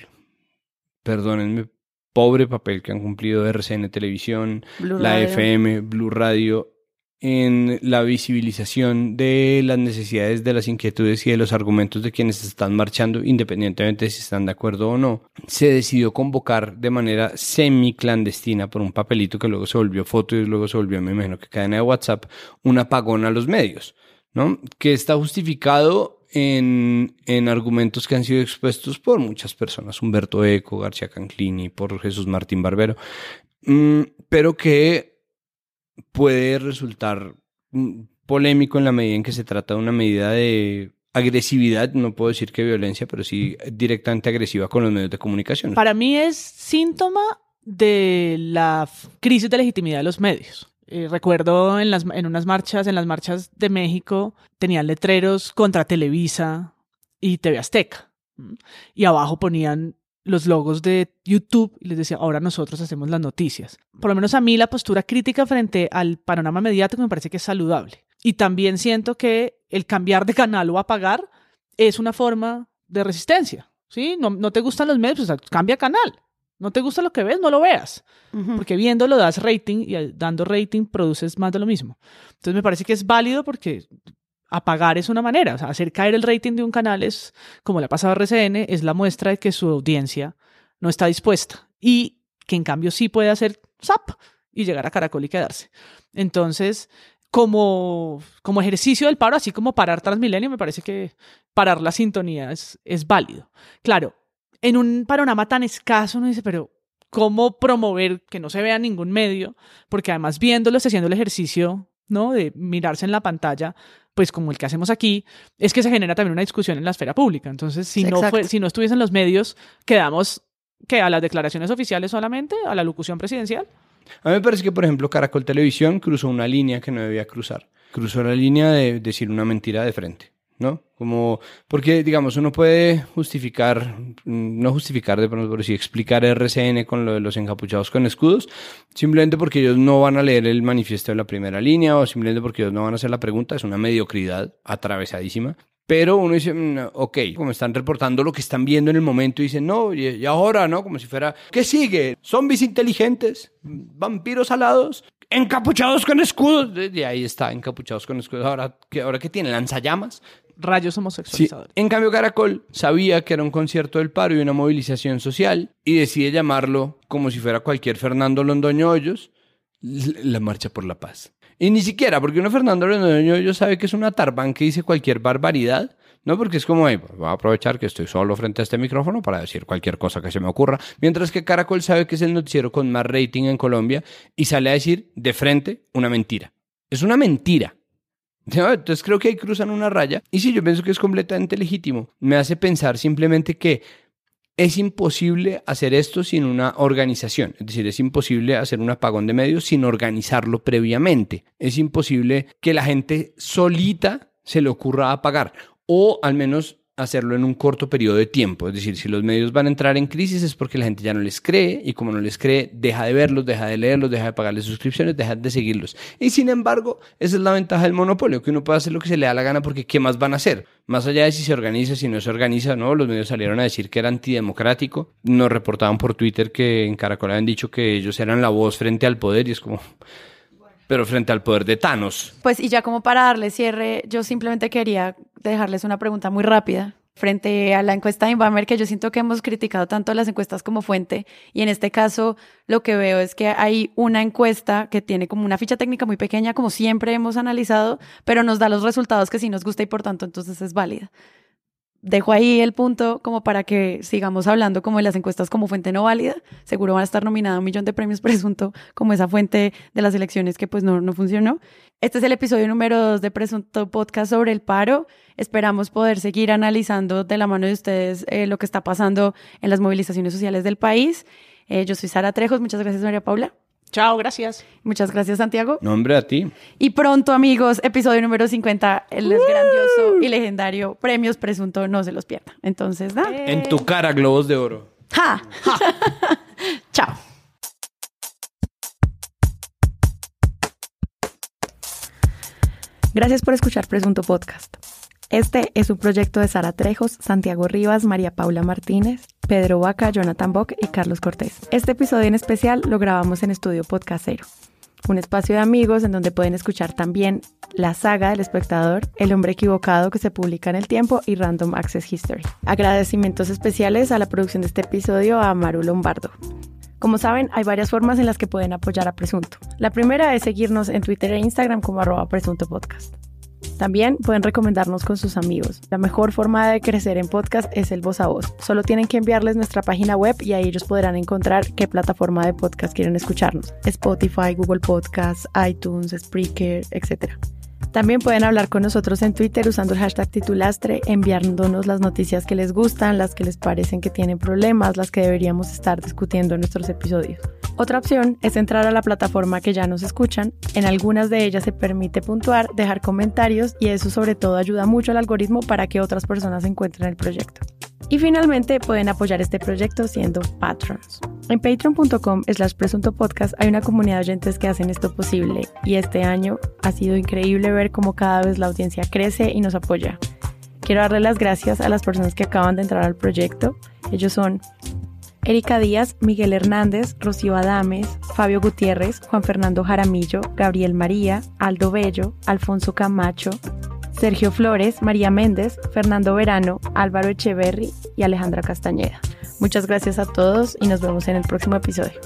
perdónenme, pobre papel que han cumplido RCN Televisión, Blue la Radio. FM, Blue Radio, en la visibilización de las necesidades, de las inquietudes y de los argumentos de quienes están marchando, independientemente de si están de acuerdo o no, se decidió convocar de manera semi-clandestina por un papelito que luego se volvió foto y luego se volvió, me imagino que cadena de WhatsApp, un apagón a los medios, ¿no? Que está justificado en, en argumentos que han sido expuestos por muchas personas, Humberto Eco, García Canclini, por Jesús Martín Barbero, mm, pero que puede resultar mm, polémico en la medida en que se trata de una medida de agresividad, no puedo decir que violencia, pero sí directamente agresiva con los medios de comunicación. Para mí es síntoma de la crisis de legitimidad de los medios. Eh, recuerdo en, las, en unas marchas, en las marchas de México, tenían letreros contra Televisa y TV Azteca. Y abajo ponían los logos de YouTube y les decía, ahora nosotros hacemos las noticias. Por lo menos a mí la postura crítica frente al panorama mediático me parece que es saludable. Y también siento que el cambiar de canal o apagar es una forma de resistencia. ¿sí? No, no te gustan los medios, pues cambia canal. No te gusta lo que ves, no lo veas. Porque viéndolo das rating y dando rating produces más de lo mismo. Entonces me parece que es válido porque apagar es una manera. O hacer caer el rating de un canal es, como le ha pasado a RCN, es la muestra de que su audiencia no está dispuesta. Y que en cambio sí puede hacer zap y llegar a Caracol y quedarse. Entonces, como, como ejercicio del paro, así como parar Transmilenio, me parece que parar la sintonía es, es válido. Claro, en un panorama tan escaso, uno dice, pero ¿cómo promover que no se vea ningún medio? Porque además viéndolos haciendo el ejercicio, ¿no? De mirarse en la pantalla, pues como el que hacemos aquí, es que se genera también una discusión en la esfera pública. Entonces, si, no, fue, si no estuviesen los medios, quedamos que a las declaraciones oficiales solamente, a la locución presidencial. A mí me parece que, por ejemplo, Caracol Televisión cruzó una línea que no debía cruzar. Cruzó la línea de decir una mentira de frente. ¿No? Como, porque, digamos, uno puede justificar, no justificar de pronto, pero sí explicar RCN con lo de los encapuchados con escudos, simplemente porque ellos no van a leer el manifiesto de la primera línea o simplemente porque ellos no van a hacer la pregunta, es una mediocridad atravesadísima. Pero uno dice, mm, ok, como están reportando lo que están viendo en el momento, y dicen, no, y, ahora, ¿no? Como si fuera, ¿qué sigue? ¿Zombies inteligentes? ¿Vampiros alados? encapuchados con escudos. Y ahí está, encapuchados con escudos. Ahora, ¿qué, ahora qué tiene? ¿Lanzallamas? Rayos homosexualizadores. En cambio, Caracol sabía que era un concierto del paro y una movilización social y decide llamarlo como si fuera cualquier Fernando Londoño Hoyos, la Marcha por la Paz. Y ni siquiera, porque uno Fernando Londoño Hoyos sabe que es una tarbán que dice cualquier barbaridad no, porque es como, voy a aprovechar que estoy solo frente a este micrófono para decir cualquier cosa que se me ocurra. Mientras que Caracol sabe que es el noticiero con más rating en Colombia y sale a decir de frente una mentira. Es una mentira. Entonces creo que ahí cruzan una raya. Y sí, yo pienso que es completamente legítimo. Me hace pensar simplemente que es imposible hacer esto sin una organización. Es decir, es imposible hacer un apagón de medios sin organizarlo previamente. Es imposible que la gente solita se le ocurra apagar o al menos hacerlo en un corto periodo de tiempo. Es decir, si los medios van a entrar en crisis es porque la gente ya no les cree y como no les cree, deja de verlos, deja de leerlos, deja de pagarles suscripciones, deja de seguirlos. Y sin embargo, esa es la ventaja del monopolio, que uno puede hacer lo que se le da la gana porque ¿qué más van a hacer? Más allá de si se organiza, si no se organiza, ¿no? Los medios salieron a decir que era antidemocrático. Nos reportaban por Twitter que en Caracol habían dicho que ellos eran la voz frente al poder y es como pero frente al poder de Thanos. Pues y ya como para darle cierre, yo simplemente quería dejarles una pregunta muy rápida frente a la encuesta de Inbamer, que yo siento que hemos criticado tanto las encuestas como fuente, y en este caso lo que veo es que hay una encuesta que tiene como una ficha técnica muy pequeña, como siempre hemos analizado, pero nos da los resultados que sí nos gusta y por tanto entonces es válida dejo ahí el punto como para que sigamos hablando como de las encuestas como fuente no válida. Seguro van a estar nominados un millón de premios *laughs* presunto como esa fuente de las elecciones que pues no, no funcionó. Este es el episodio número dos de Presunto Podcast sobre el paro. Esperamos poder seguir analizando de la mano de ustedes eh, lo que está pasando en las movilizaciones sociales del país. Eh, yo soy Sara Trejos. Muchas gracias, María Paula. Chao, gracias. Muchas gracias, Santiago. Nombre a ti. Y pronto, amigos, episodio número 50, el es grandioso y legendario Premios Presunto, no se los pierda. Entonces, ¿da? En tu cara, globos de oro. ¡Ja! *laughs* Chao. Gracias por escuchar Presunto Podcast. Este es un proyecto de Sara Trejos, Santiago Rivas, María Paula Martínez, Pedro Vaca, Jonathan Bock y Carlos Cortés. Este episodio en especial lo grabamos en Estudio Podcastero, un espacio de amigos en donde pueden escuchar también la saga del espectador, El hombre equivocado que se publica en el tiempo y Random Access History. Agradecimientos especiales a la producción de este episodio a Maru Lombardo. Como saben, hay varias formas en las que pueden apoyar a Presunto. La primera es seguirnos en Twitter e Instagram como arroba Presunto Podcast. También pueden recomendarnos con sus amigos. La mejor forma de crecer en podcast es el voz a voz. Solo tienen que enviarles nuestra página web y ahí ellos podrán encontrar qué plataforma de podcast quieren escucharnos. Spotify, Google Podcasts, iTunes, Spreaker, etc. También pueden hablar con nosotros en Twitter usando el hashtag titulastre, enviándonos las noticias que les gustan, las que les parecen que tienen problemas, las que deberíamos estar discutiendo en nuestros episodios. Otra opción es entrar a la plataforma que ya nos escuchan. En algunas de ellas se permite puntuar, dejar comentarios y eso sobre todo ayuda mucho al algoritmo para que otras personas encuentren el proyecto. Y finalmente pueden apoyar este proyecto siendo patrons. En patreon.com slash presunto podcast hay una comunidad de oyentes que hacen esto posible y este año ha sido increíble ver cómo cada vez la audiencia crece y nos apoya. Quiero darle las gracias a las personas que acaban de entrar al proyecto. Ellos son Erika Díaz, Miguel Hernández, Rocío Adames, Fabio Gutiérrez, Juan Fernando Jaramillo, Gabriel María, Aldo Bello, Alfonso Camacho, Sergio Flores, María Méndez, Fernando Verano, Álvaro Echeverry y Alejandra Castañeda. Muchas gracias a todos y nos vemos en el próximo episodio.